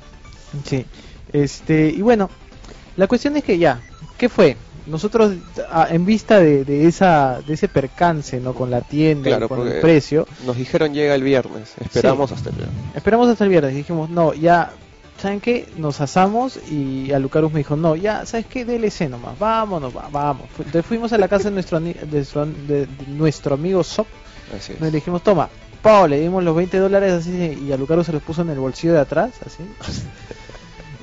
Sí. Este, y bueno, la cuestión es que ya, ¿qué fue? Nosotros, ah, en vista de, de esa de ese percance, ¿no? Con la tienda, y con el precio, Nos dijeron llega el viernes, esperamos hasta el viernes. esperamos hasta el viernes. Dijimos, no, ya, ¿saben qué? Nos asamos y a Lucarus me dijo, no, ya, ¿sabes qué? DLC nomás, vámonos, va- vamos. Entonces fuimos a la casa de nuestro, de, de- de nuestro amigo Sop. Nos dijimos, toma, Pau, le dimos los 20 dólares así y a Lucaro se los puso en el bolsillo de atrás, así.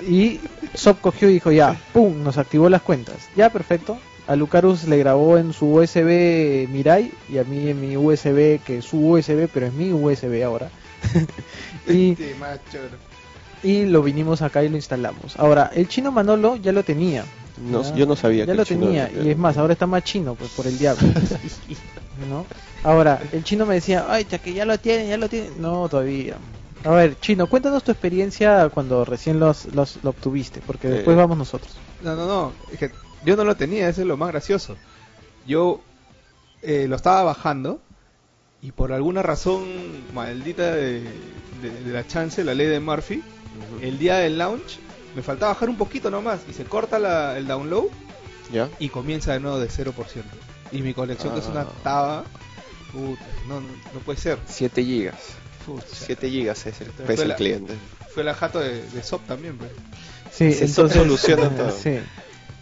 Y Sop cogió y dijo, ya, pum, nos activó las cuentas. Ya, perfecto. A Lucarus le grabó en su USB Mirai y a mí en mi USB, que es su USB, pero es mi USB ahora. y, Este macho. y lo vinimos acá y lo instalamos. Ahora, el chino Manolo ya lo tenía. No- Ya. yo no sabía Ya que lo tenía, y es más, ahora está más chino, pues por el diablo. ¿No? Ahora, el chino me decía, ay, ya que ya lo tiene, ya lo tiene. No, todavía. A ver, chino, cuéntanos tu experiencia cuando recién los, los, lo obtuviste, porque después Eh. vamos nosotros. No, no, no. Es que yo no lo tenía, eso es lo más gracioso. Yo eh, lo estaba bajando y por alguna razón maldita de, de- de la chance, la ley de Murphy, el día del launch me faltaba bajar un poquito nomás y se corta la- el download ¿Ya? y comienza de nuevo de 0%. Y mi colección que es una Ah. taba, puta, no, no, no puede ser. 7 gigas. Pucha. 7 gigas es el, Fue pesa el la- cliente. Fue la jato de, de SOP también, pues. Sí, Se entonces soluciona todo. Sí.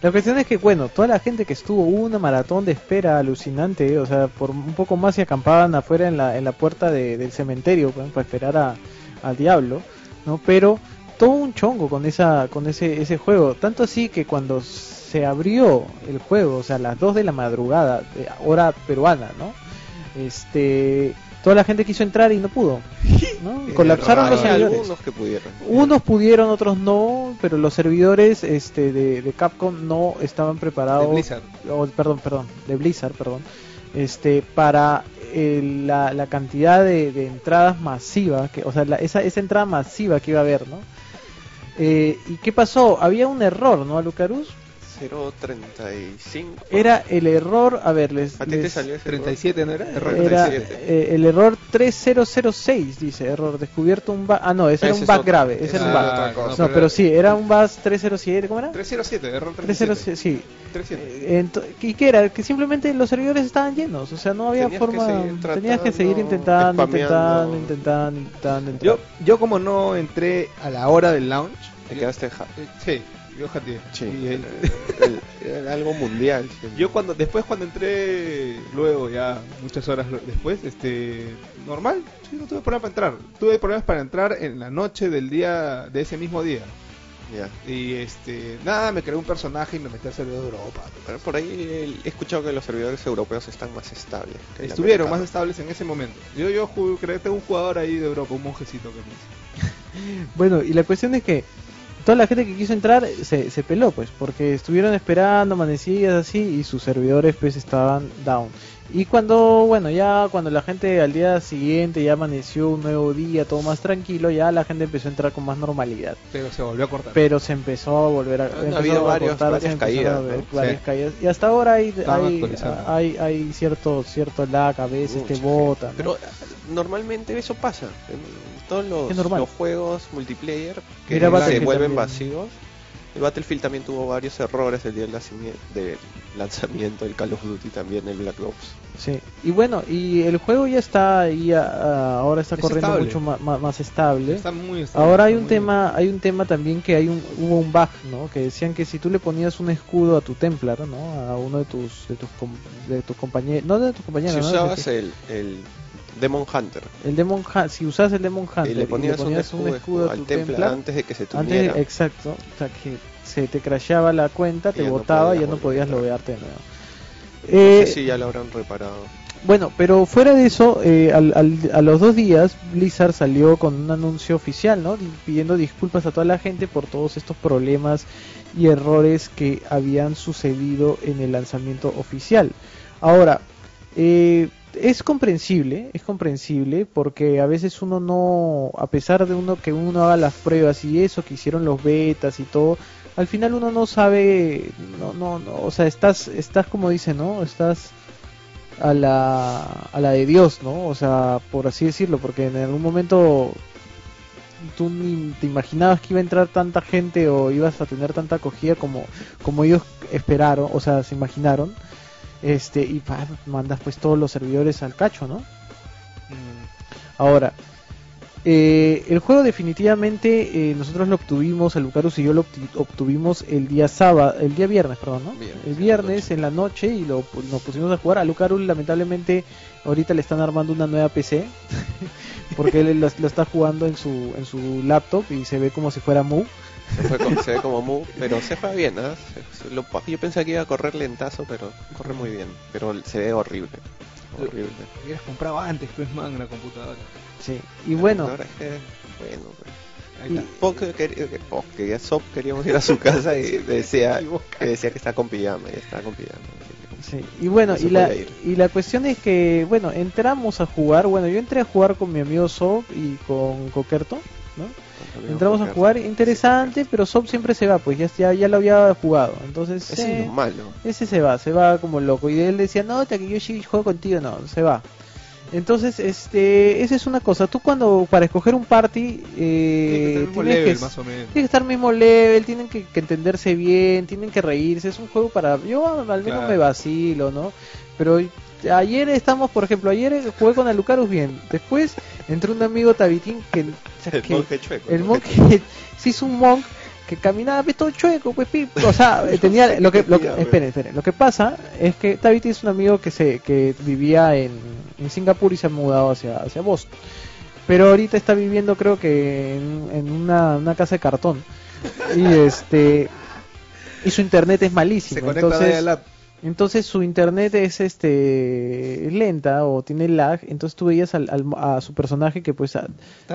La cuestión es que, bueno, toda la gente que estuvo una maratón de espera alucinante, o sea, por un poco más se acampaban afuera en la, en la puerta de- del cementerio pues, para esperar a, al diablo, ¿no? Pero todo un chongo con esa con ese ese juego, tanto así que cuando se abrió el juego, o sea, a las 2 de la madrugada, de hora peruana, ¿no? Este, toda la gente quiso entrar y no pudo, ¿no? Colapsaron los servidores. algunos que pudieron. Unos pudieron, otros no, pero los servidores este, de, de Capcom no estaban preparados. De Blizzard. o, perdón, perdón, de Blizzard, perdón. Este, para eh, la, la cantidad de, de entradas masivas, que, o sea, la- esa, esa entrada masiva que iba a haber, ¿no? Eh, ¿Y qué pasó? Había un error, ¿no, Lucarus? 0.35. Era el error, a ver, les, ¿A ti te les- salió ese error? 37, ¿no era? Error era 37. eh, el error 3006, dice, error descubierto un bug. Ah, no, ese era Ese un es bug grave, ese Ese era un es bug. cosa. No, pero sí, era un bus 307, ¿cómo era? 307, error 37. 307, sí. 37. Eh, ¿Y qué era? Que simplemente los servidores estaban llenos, o sea, no había Tenías que forma. seguir Tenías que seguir tratando, intentando, intentando, intentando, intentando. Yo, yo como no entré a la hora del launch, Te quedaste ja- eh, sí, yo jateé. Sí, Y el- el- era algo mundial. sí. yo cuando después cuando entré luego ya muchas horas después, este normal, sí, no tuve problema para entrar. Tuve problemas para entrar en la noche del día de ese mismo día. Y este, nada, me creé un personaje y me metí al servidor de Europa. Pero por ahí he escuchado que los servidores europeos están más estables. que Estuvieron más estables en ese momento. Yo yo jugué, creo que tengo un jugador ahí de Europa, un monjecito que me hizo. Bueno, y la cuestión es que toda la gente que quiso entrar se, se peló, pues, porque estuvieron esperando amanecidas así y sus servidores pues estaban down. Y cuando, bueno, ya cuando la gente al día siguiente ya amaneció un nuevo día, todo más tranquilo, ya la gente empezó a entrar con más normalidad. Pero se volvió a cortar. Pero se empezó a volver a, empezó habido a varios- cortar, varias caídas, a ver ¿no? varias Sí. caídas. Y hasta ahora hay, hay, actualizando. hay, hay cierto, cierto lag, a veces te bota. Pero eh, normalmente eso pasa. En todos los, juegos multiplayer que Mira se vuelven también. vacíos. El Battlefield también tuvo varios errores el día del lanzamiento, del Call of Duty también, el Black Ops. Sí, y bueno, y el juego ya está ahí, a- a- ahora está Es corriendo estable. mucho más, estable. Está muy estable, Ahora hay está un tema, hay un tema también que hay un, hubo un bug, ¿no? Que decían que si tú le ponías un escudo a tu Templar, ¿no? A uno de tus, de tus, de tus compañeros, no de tus compañeros, Si ¿no? usabas el Demon Hunter el Demon Hun- si usas el Demon Hunter y le ponías, un, escudo, al Templar, antes de que se tuneara, exacto, o sea que se te crasheaba la cuenta, te no botaba y ya podías no volver a podías loguearte de nuevo. no sé Eh, si ya lo habrán reparado. Bueno, pero fuera de eso, eh, al- al- a los dos días, Blizzard salió con un anuncio oficial, ¿no? Di- Pidiendo disculpas a toda la gente por todos estos problemas y errores que habían sucedido en el lanzamiento oficial. Ahora, eh, es comprensible, es comprensible, porque a veces uno no, a pesar de uno que uno haga las pruebas y eso que hicieron los betas y todo, al final uno no sabe, no, no, no, o sea, estás, estás como dice, ¿no? Estás a la, a la de Dios, ¿no? O sea, por así decirlo, porque en algún momento tú ni te imaginabas que iba a entrar tanta gente o ibas a tener tanta acogida como, como ellos esperaron, o sea, se imaginaron. Este, y pa, mandas pues todos los servidores al cacho, ¿no? Ahora, eh, el juego definitivamente eh, nosotros lo obtuvimos, el Lucarus y yo lo obtu- obtuvimos el día sábado, el día viernes, perdón, ¿no? Viernes, el viernes en la noche y lo nos pusimos a jugar. A Lucarus lamentablemente ahorita le están armando una nueva PC porque él lo, lo está jugando en su en su laptop y se ve como si fuera Mu. Se, fue con- se ve como Mu, pero se juega bien, ¿ah? Se- se- lo pa- yo pensé que iba a correr lentazo, pero corre muy bien. Pero se ve horrible. Horrible. Hubieras comprado antes, pues, man, la computadora. Sí. Y bueno, La verdad es que, bueno, pues. Está. Poco quería, Sop queríamos ir a su casa y decía, que decía que está con pijama, y estaba con pijama. Sí, y bueno, No y la, ir. y la cuestión es que, bueno, entramos a jugar, bueno, yo entré a jugar con mi amigo Sob y con Coquerto, ¿no? Entramos a jugar, interesante, pero Sob siempre se va, pues ya, ya, ya lo había jugado, entonces Ese eh, es lo malo. ese se va, se va como loco, y él decía, no, hasta que yo juego contigo, no, se va. Entonces, este, esa es una cosa. Tú cuando para escoger un party eh, tienes level, que más o menos. tiene que estar al mismo level, tienen que, que entenderse bien, tienen que reírse. Es un juego para yo al menos Claro. me vacilo, ¿no? Pero ayer estamos, por ejemplo, ayer jugué con Alucarus bien. Después entró un amigo Tabitín que, El que- monje chueco. el que se hizo un monk que caminaba pues, todo chueco, pues o sea, eh, tenía lo que, lo que esperen, esperen, lo que pasa es que David es un amigo que se que vivía en, en Singapur y se ha mudado hacia hacia Boston. Pero ahorita está viviendo creo que en, en una, una casa de cartón. Y este y su internet es malísimo. Se entonces. Entonces su internet es este lenta o tiene lag, entonces tú veías al, al- a su personaje que pues a-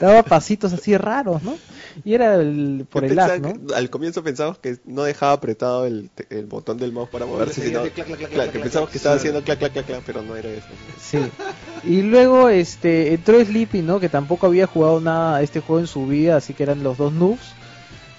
daba, pasitos así raros, ¿no? Y era el, por Yo el lag, ¿no? que- al comienzo pensamos que no dejaba apretado el, botón del mouse para moverse, sino clac, clac, clac, que pensamos que estaba haciendo clac, clac, clac, clac, pero no era eso. Sí. Y luego este entró Sleepy, ¿no? Que tampoco había jugado nada a este juego en su vida, así que eran los dos noobs.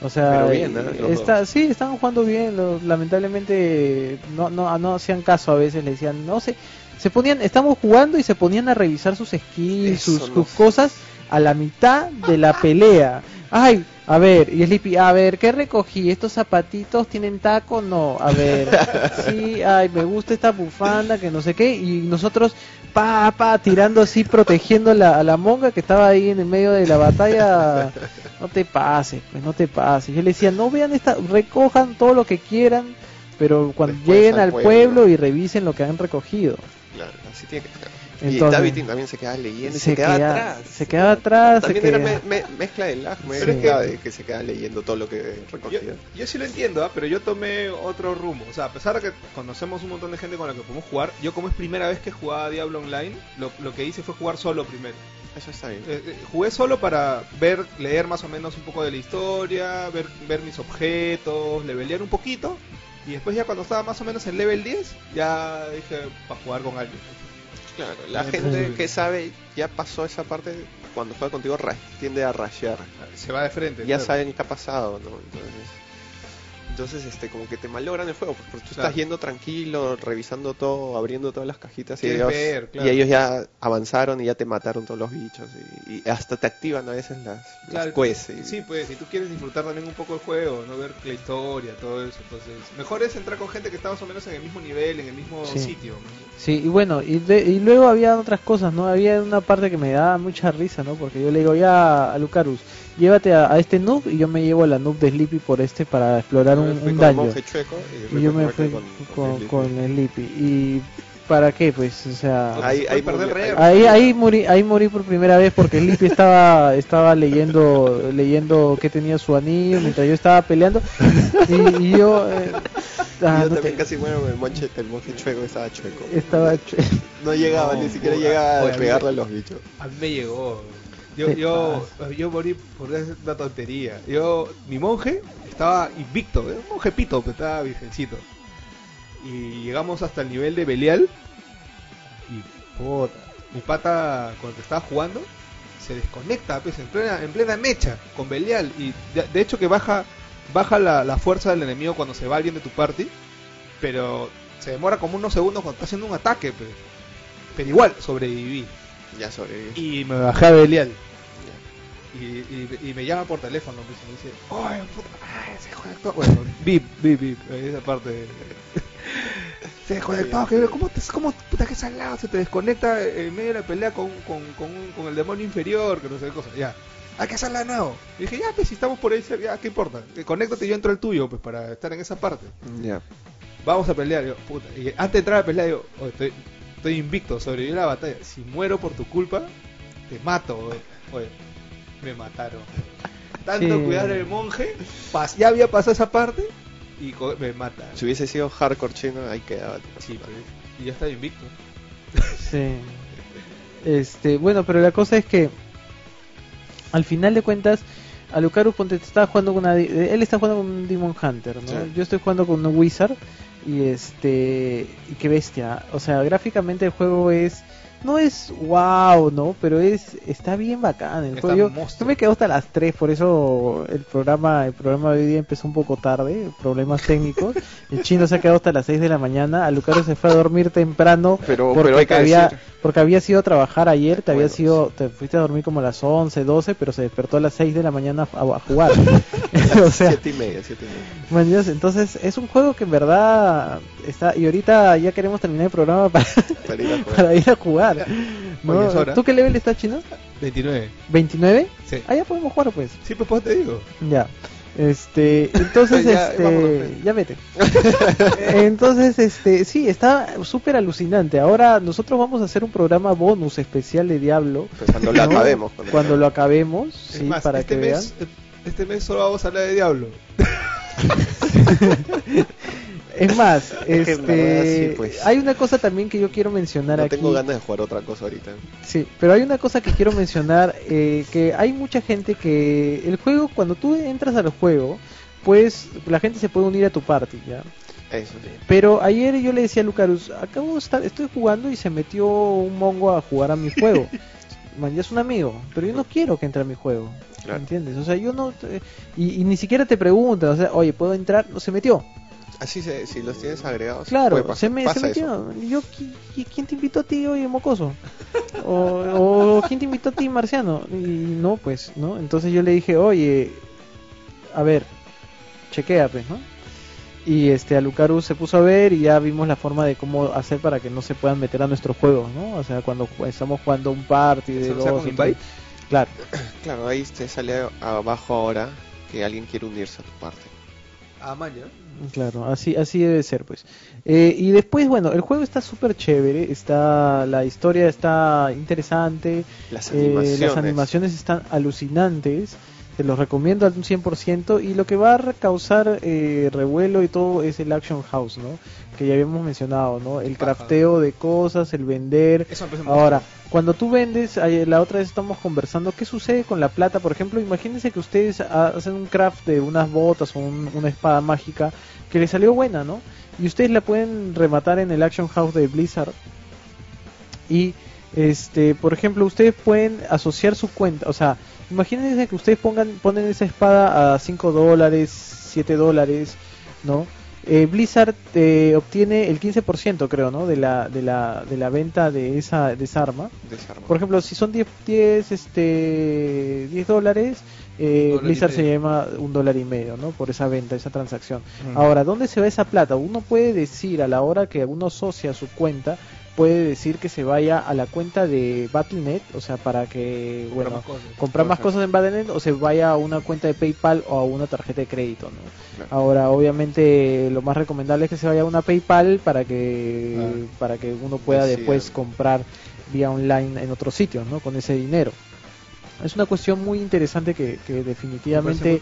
O sea, Pero bien, ¿no? eh, Los está, sí, estaban jugando bien. lo- lamentablemente no, no, no hacían caso a veces, le decían, no sé, se ponían, estamos jugando y se ponían a revisar sus skills, Eso sus, cosas a la mitad de la pelea. Ay, a ver, y Sleepy, a ver, ¿qué recogí? ¿Estos zapatitos tienen taco? No, a ver, sí, ay, me gusta esta bufanda, que no sé qué, y nosotros, pa, pa, tirando así, protegiendo la, a la monga que estaba ahí en el medio de la batalla, no te pases, pues no te pases. Yo le decía, no vean esta, recojan todo lo que quieran, pero cuando Después lleguen al pueblo. pueblo y revisen lo que han recogido. Claro, así tiene que ser. Entonces, y David también se quedaba leyendo y se, se quedaba queda- atrás. se quedaba atrás, se También era queda- me- me- mezcla de lag, Sí. mezcla de que se queda leyendo todo lo que Yo, recogía. yo sí lo entiendo, ¿ah? pero yo tomé otro rumbo. O sea, a pesar de que conocemos un montón de gente con la que podemos jugar, yo como es primera vez que jugaba Diablo Online, lo, lo que hice fue jugar solo primero. Eso está bien. Eh, eh, jugué solo para ver, leer más o menos un poco de la historia, ver, ver mis objetos, levelear un poquito. Y después ya cuando estaba más o menos en level 10, ya dije para jugar con alguien. Claro, la gente que sabe ya pasó esa parte cuando juega contigo tiende a rashear. Se va de frente. Ya claro. saben qué ha pasado, ¿no? Entonces, entonces este como que te malogran el juego, porque tú Claro. estás yendo tranquilo, revisando todo, abriendo todas las cajitas y ellos, ver, claro. y ellos ya avanzaron y ya te mataron todos los bichos y, y hasta te activan a veces las, Claro, las quests y- Sí, pues, si tú quieres disfrutar también un poco el juego, no ver la historia, todo eso, entonces, mejor es entrar con gente que está más o menos en el mismo nivel, en el mismo Sí. sitio. Sí, y bueno, y, de- y luego había otras cosas, ¿no? Había una parte que me daba mucha risa, ¿no? Porque yo le digo, ya, a Lucarus, llévate a, a este noob y yo me llevo a la noob de Sleepy por este para explorar un, un el chueco y, Y yo me fui con- con, el con, Sleepy. Sleepy. ¿Y para qué? Pues, o sea... Ahí, ahí, murió- re- Ahí, ahí morí, ahí morí por primera vez porque Sleepy estaba, estaba leyendo, leyendo que tenía su anillo mientras yo estaba peleando y, y yo, eh, ah, yo no también te- casi muero con el monje, el monje chueco estaba chueco. estaba ch- No llegaba, No, ni siquiera llegaba a pegarle a los bichos. A mí me llegó. Yo, ¿Qué yo, yo morí por una tontería. Yo, mi monje estaba invicto, un monje pito, pero estaba virgencito. Y llegamos hasta el nivel de Belial. Y puta, mi pata que estaba jugando se desconecta pues, en, plena, en plena mecha con Belial. Y de, de hecho que baja, baja la, la fuerza del enemigo cuando se va alguien de tu party. Pero se demora como unos segundos cuando está haciendo un ataque. Pues. Pero igual sobreviví. Ya sobreviví. Y me bajé a Belial. Y, y, y me llama por teléfono pues, y me dice, ¡Oye, puta! ¡Ay, se desconectó! Bueno, bip, bip, bip. Esa parte. de- se desconectó. que- ¿Cómo, te, ¿Cómo puta que salado? Se te desconecta en medio de la pelea con, con, con, con el demonio inferior, que no sé qué cosa. Ya. Hay que hacerla de nuevo. Y dije, ya, pues si estamos por ahí, ya, ¿qué importa? Eh, Conéctate y yo entro al tuyo, pues para estar en esa parte. Ya. Vamos a pelear. Yo, puta. Y antes de entrar a pelear, digo, "Oye, estoy, estoy invicto, sobreviví a la batalla. Si muero por tu culpa, te mato. Oye, Oye, me mataron. Tanto Sí. cuidar al monje, pas- ya había pasado esa parte y me mata. Si hubiese sido hardcore chino, ahí quedaba. Sí, pues, y ya estaba invicto. Sí. Este, bueno, pero la cosa es que al final de cuentas, Alucarus ponte está jugando con una, él está jugando con un Demon Hunter, ¿no? Sí. Yo estoy jugando con un Wizard y este y qué bestia, o sea, gráficamente el juego es no es wow, ¿no? Pero es está bien bacán el juego. Yo, me quedo hasta las 3, por eso el programa el programa de hoy día empezó un poco tarde, problemas técnicos. El chino se ha quedado hasta las 6 de la mañana, Alucaro se fue a dormir temprano Pero, porque pero hay que había decir, porque había sido a trabajar ayer, te había sido te fuiste a dormir como a las 11, 12, pero se despertó a las 6 de la mañana a, a jugar. o sea, siete y media, siete y media. Man, Dios, entonces es un juego que en verdad está y ahorita ya queremos terminar el programa para, Para ir a jugar. para ir a jugar. ¿Tú qué level estás chino? 29. ¿29? Sí. Ah, ya podemos jugar pues. Sí, pues, pues te digo. Ya. Este, entonces Ya, este, vámonos, pues. ya vete. entonces este, sí, está súper alucinante. Ahora nosotros vamos a hacer un programa bonus especial de Diablo Pues cuando lo ¿no? acabemos. cuando lo acabemos, Es sí, más, para este que vean. mes, este mes solo vamos a hablar de Diablo. Es más, Es este, sí, pues. hay una cosa también que yo quiero mencionar No aquí. tengo ganas de jugar otra cosa ahorita. Sí, pero hay una cosa que quiero mencionar, eh, que hay mucha gente que el juego, cuando tú entras al juego, pues la gente se puede unir a tu party, ¿ya? Eso sí. Pero ayer yo le decía a Lucarus, acabo de estar, estoy jugando y se metió un mongo a jugar a mi juego. Man, ya es un amigo, pero yo no quiero que entre a mi juego. Claro. ¿Entiendes? O sea, yo no... te- y, y ni siquiera te preguntan, o sea, oye, ¿puedo entrar? No, se metió. Así se, si los tienes agregados. Claro, puede pasar- se, me, se pasa eso. metió. Yo, ¿qui- qui- ¿Quién te invitó a ti, oye, mocoso? O, o ¿quién te invitó a ti, marciano? Y no, pues, ¿no? Entonces yo le dije, oye, a ver, chequea, pues, ¿no? Y este, a Lucaru se puso a ver y ya vimos la forma de cómo hacer para que no se puedan meter a nuestro juego, ¿no? O sea, cuando estamos jugando un party de ¿Eso sea dos con invite? Claro, Claro, ahí te sale abajo ahora que alguien quiere unirse a tu parte. Claro, así, así debe ser, pues. Eh, y después, bueno, el juego está súper chévere, está, la historia está interesante, Las eh, animaciones. las animaciones están alucinantes, te los recomiendo al 100%, y lo que va a causar eh, revuelo y todo es el Action House, ¿no? Que ya habíamos mencionado, ¿no? El crafteo de cosas, el vender, Eso Ahora. Cuando tú vendes, la otra vez estamos conversando, ¿qué sucede con la plata? Por ejemplo, imagínense que ustedes ha- hacen un craft de unas botas o un- una espada mágica que les salió buena, ¿no? Y ustedes la pueden rematar en el Action House de Blizzard. Y, este, por ejemplo, ustedes pueden asociar su cuenta, o sea, imagínense que ustedes pongan, ponen esa espada a 5 dólares, 7 dólares, ¿no? Eh, Blizzard eh, obtiene el 15% creo, ¿no? De la, de la, de la venta de esa, de esa arma. Desarma. Por ejemplo, si son 10, 10, este, 10 dólares, eh, Blizzard se llama un dólar y medio, ¿no? Por esa venta, esa transacción. Ahora, ¿dónde se va esa plata? Uno puede decir a la hora que uno asocia su cuenta, puede decir que se vaya a la cuenta de Battle.net, o sea, para que, Comprar bueno, más cosas. comprar más cosas en Battle.net o se vaya a una cuenta de PayPal o a una tarjeta de crédito, ¿no? Claro. Ahora, obviamente, lo más recomendable es que se vaya a una PayPal para que Ah. para que uno pueda después comprar vía online en otros sitios, ¿no? Con ese dinero. Es una cuestión muy interesante que, que definitivamente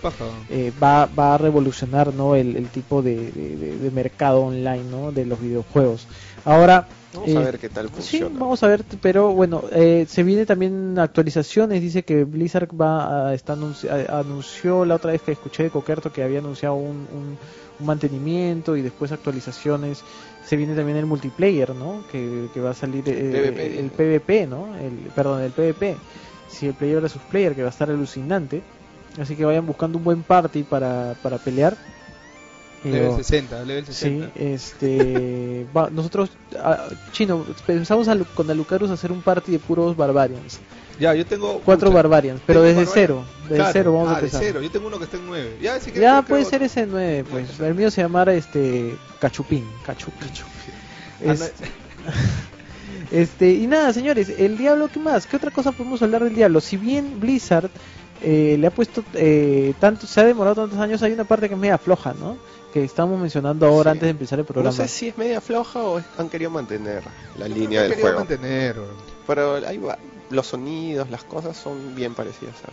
eh, va, va a revolucionar, ¿no? El, el tipo de- de mercado online, ¿no? De los videojuegos. Ahora, Vamos eh, a ver qué tal Sí, funciona. vamos a ver, pero bueno, eh, se viene también actualizaciones. Dice que Blizzard va a, está anunci- a- anunció la otra vez que escuché de Coquerto que había anunciado un, un- un mantenimiento y después actualizaciones. Se viene también el multiplayer, ¿no? Que, que va a salir eh, PvP. el PvP, ¿no? El, perdón, el PvP. Sí, el player versus player, que va a estar alucinante. Así que vayan buscando un buen party para, para pelear. Level Eh, 60, level Sí, 60. este. va- nosotros, ah, Chino, pensamos a con Alucarus hacer un party de puros Barbarians. Ya, yo tengo. Cuatro Barbarians, pero desde Barbarian. cero. Desde Claro. cero vamos ah, a empezar. de cero. Yo tengo uno que está en 9. Ya, si Ya puede ser ese 9, pues. Bueno. El mío se llamara este. Cachupín. Cachupín. Ah, no, este, y nada, señores, el diablo, ¿qué más? ¿Qué otra cosa podemos hablar del diablo? Si bien Blizzard eh, le ha puesto eh, tanto, se ha demorado tantos años, hay una parte que es media floja, ¿no? Que estamos mencionando ahora Sí. antes de empezar el No programa. sé si es media floja o es- han querido mantener la no línea del quería juego. mantener. Pero ahí va. Los sonidos, las cosas son bien parecidas a,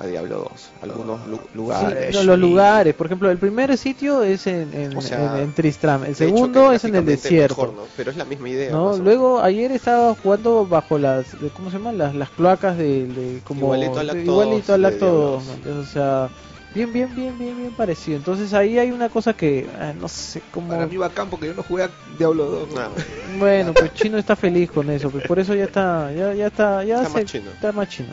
a Diablo 2. Algunos lu- Sí, lugares. no, los lugares, por ejemplo, el primer sitio es en, en, O sea, en- en Tristram, el segundo que es en el desierto. mejor, ¿no? Pero es la misma idea. ¿no? Luego ayer estaba jugando bajo las, ¿cómo se llama? Las, las cloacas de, de como Igualito al acto igualito al de acto Diablo dos, dos. ¿no? Entonces, o sea, Bien, bien, bien, bien, bien parecido. Entonces ahí hay una cosa que ah, no sé cómo. Para mí bacán porque yo no jugué a Diablo 2. Nada. Bueno, pues Chino está feliz con eso, pues por eso ya está, ya, ya está, ya Está se- más chino. está más chino.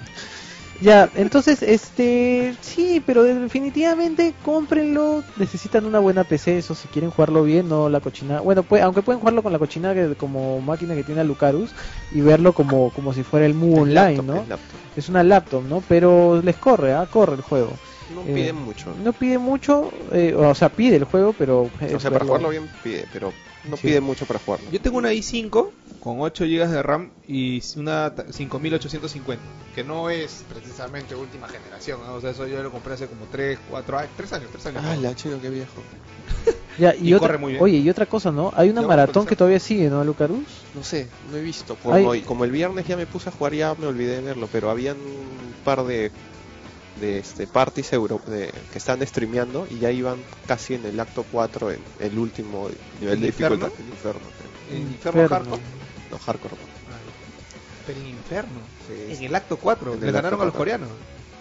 Ya, entonces, este, sí, pero definitivamente cómprenlo. Necesitan una buena PC, eso si quieren jugarlo bien, no la cochina. Bueno, pues, aunque pueden jugarlo con la cochina que, como máquina que tiene a Lucarus y verlo como, como si fuera el Mu Online, laptop, ¿no? es una laptop, ¿no? Pero les corre, ¿ah? Corre el juego. No Eh, pide mucho. No pide mucho, eh, o sea, pide el juego, pero... O sea, para jugarlo bien pide, pero no Sí. pide mucho para jugarlo. Yo tengo una i5 con 8 GB de RAM y una ta- 5850, que no es precisamente última generación, ¿no? o sea, eso yo lo compré hace como 3, 4 años, 3 años, 3 años. Ah, la chino, qué viejo. Ya, y, Y otra, corre muy bien. Oye, y otra cosa, ¿no? Hay una maratón que todavía sigue, ¿no, Lucarus? No sé, no he visto. Como, y como el viernes ya me puse a jugar, ya me olvidé de verlo, pero habían un par de de este parties euro de, que están streameando y ya iban casi en el acto 4 en el último nivel ¿El de infierno? dificultad el infierno creo. ¿En Inferno Inferno. Hardcore? no hardcore no. Pero en Inferno, Sí, en el acto 4, En le el ganaron acto a los cuatro. coreanos,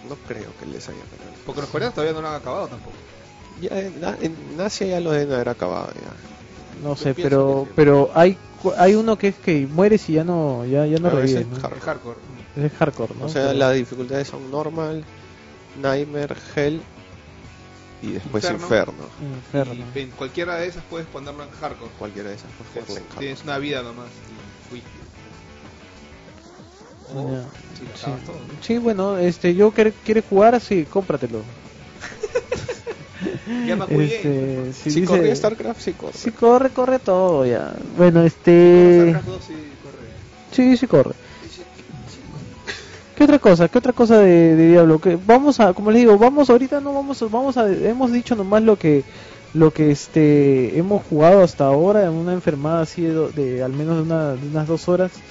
no creo que les haya ganado porque los coreanos todavía no lo han acabado tampoco. ya en, en Asia ya lo deben haber acabado ya No sé, pero pero hay cu- hay uno que es que mueres y ya no ya ya no revives, es El hardcore. Es hardcore, ¿no? o sea Pero- las dificultades son normal nightmare hell y después Inferno. inferno, Inferno. Y en cualquiera de esas puedes ponerlo en hardcore. cualquiera de esas puedes en hardcore. Tienes una vida nomás y fuiste. O Ya. si lo Sí. acabas todo, ¿no? Sí, bueno, este yo quiere quiere jugar, sí, cómpratelo. Llama. Este, si si dice- corría StarCraft sí corre Sí corre, corre todo ya. Bueno, este StarCraft 2 sí corre. Sí, sí corre. ¿Qué otra cosa? ¿Qué otra cosa de, de Diablo? Que vamos a, como les digo, vamos ahorita no vamos, a- vamos a, hemos dicho nomás lo que, lo que este, hemos jugado hasta ahora en una enfermada así de, de al menos de, una- de unas dos horas,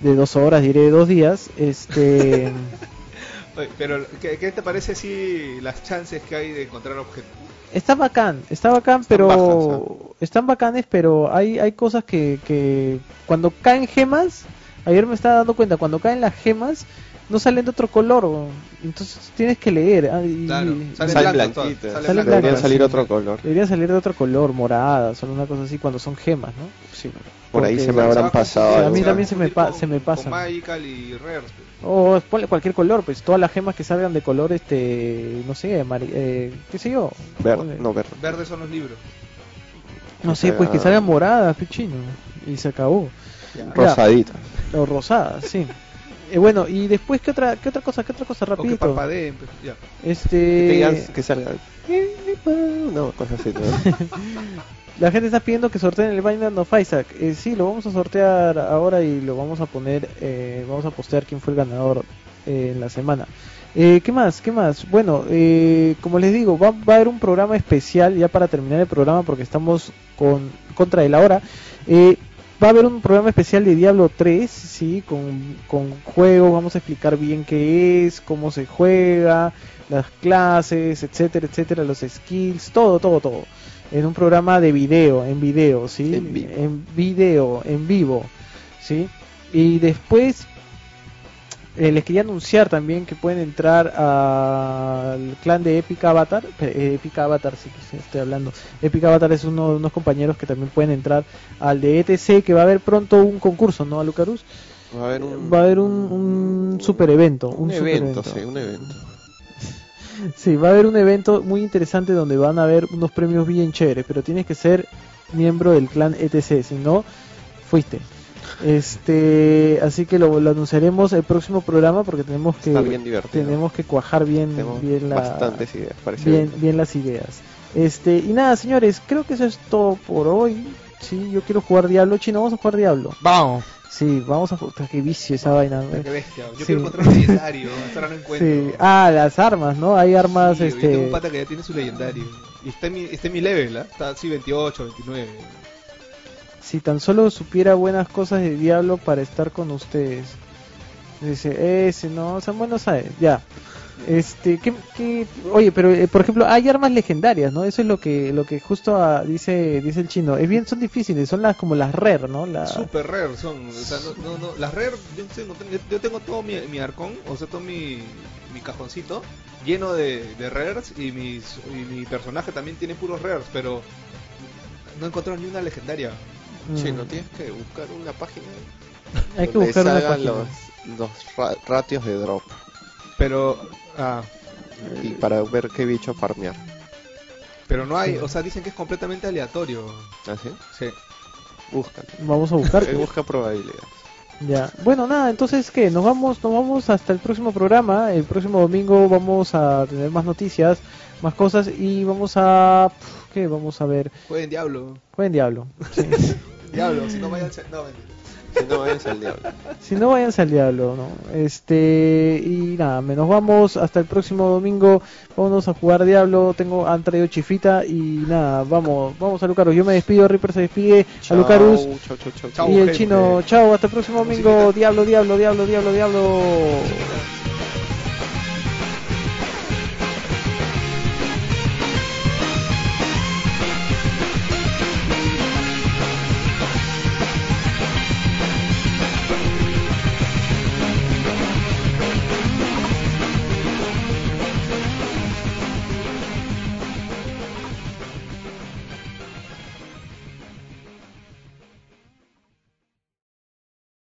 de dos horas, diré de dos días, este, Oye, pero ¿qué, qué te parece si las chances que hay de encontrar objetos? está bacán, está bacán, Están pero bajas, están bacanes, pero hay, hay cosas que, que cuando caen gemas, ayer me estaba dando cuenta, cuando caen las gemas no salen de otro color, o- entonces tienes que leer. ah, y- Claro, y- salen Salen blanquitas. salen Salen deberían salir sí. otro color Debería salir de otro color, morada, solo una cosa así cuando son gemas, ¿no? sí por ahí se me habrán pasado Sí, a mí también se me pa- Con- se me pasa. Con Magical y Rare. O ponle cualquier color, pues todas las gemas que salgan de color, este, no sé, eh, qué sé yo. verde no verde Verdes son los libros. no sé, pues que salgan moradas, pichino, y se acabó. Ya. rosadita O rosadas, sí. Eh, bueno, y después, ¿qué otra, qué otra cosa? ¿Qué otra cosa? O que parpadeen. pues, ya. que Este... que salga no cosas así ¿no? La gente está pidiendo que sorteen el Binding of Isaac. Eh, sí, lo vamos a sortear ahora y lo vamos a poner, eh, vamos a postear quién fue el ganador eh, en la semana. Eh, ¿Qué más? ¿Qué más? Bueno, eh, como les digo, va, va a haber un programa especial ya para terminar el programa porque estamos con contra de la hora. Va a haber un programa especial de Diablo 3, sí, con, con juegos, vamos a explicar bien qué es, cómo se juega, las clases, etcétera, etcétera, los skills, todo, todo, todo. En un programa de video, en video, sí, En vivo. en video, en vivo, sí. Y después eh, les quería anunciar también que pueden entrar al clan de Epic Avatar. eh, Epic Avatar, sí estoy hablando. Epic Avatar es uno de unos compañeros que también pueden entrar al de ETC, que va a haber pronto un concurso, ¿no, Lucarus? va a haber un, Va a haber un, un super evento. un Un, super evento evento. sí un evento Sí, va a haber un evento muy interesante donde van a haber unos premios bien chéveres, pero tienes que ser miembro del clan ETC, si no, fuiste. Este, así que lo, lo anunciaremos el próximo programa porque tenemos que bien tenemos que cuajar bien, tenemos bien la, bastantes ideas parece bien, bien las ideas. Este, y nada, señores, creo que eso es todo por hoy. Sí, yo quiero jugar Diablo, chino, vamos a jugar Diablo. Vamos. Sí, vamos a jugar, qué vicio esa vaina. ¿no? Qué bestia. Yo Sí. quiero encontrar un legendario. Hasta ahora no encuentro. Sí. Ah, las armas, ¿no? Hay armas, Sí, Yo tengo un este, pata que ya tiene su legendario. Y está en mi, está en mi level, ¿ah? Está así 28, 29. Si tan solo supiera buenas cosas de Diablo para estar con ustedes. Dice, ese no, son buenos sabes, ya. Este, ¿qué, qué- oye, pero eh, por ejemplo, hay armas legendarias, ¿no? Eso es lo que lo que justo ah, dice dice el chino. Es bien, son difíciles, son las como las rare, ¿no? La, Super rare son. O sea, no, no, no. Las rare, yo tengo, yo tengo todo mi, mi arcón, o sea, todo mi, mi cajoncito. lleno de, de rares y, mis, y mi personaje también tiene puros rares, pero no encontraron ni una legendaria. Sí, Mm. no tienes que buscar una página Hay que buscar una salgan página. los, los ra- ratios de drop Pero, ah, y para ver qué bicho farmear. pero no hay, o sea, dicen que es completamente aleatorio. ¿Así? Sí. Búscalo. Vamos a buscar. Busca probabilidades. Ya. Bueno, nada, entonces que nos vamos, nos vamos hasta el próximo programa. El próximo domingo vamos a tener más noticias, más cosas y vamos a ¿qué? Vamos a ver. Jueguen Diablo. Jueguen Diablo. Sí. Diablo, si no vayan... No, mentira. Si no, vayas al diablo. si no vayan al diablo, ¿no? Este y nada, me nos vamos hasta el próximo domingo. Vámonos a jugar Diablo. Tengo han traído chifita y nada, vamos, vamos a Lucarus. Yo me despido, Reaper se despide, a Lucarus. Chau, chau, chau, Chau, Y el gente. chino, chao, hasta el próximo domingo. Diablo, diablo, diablo, diablo, diablo.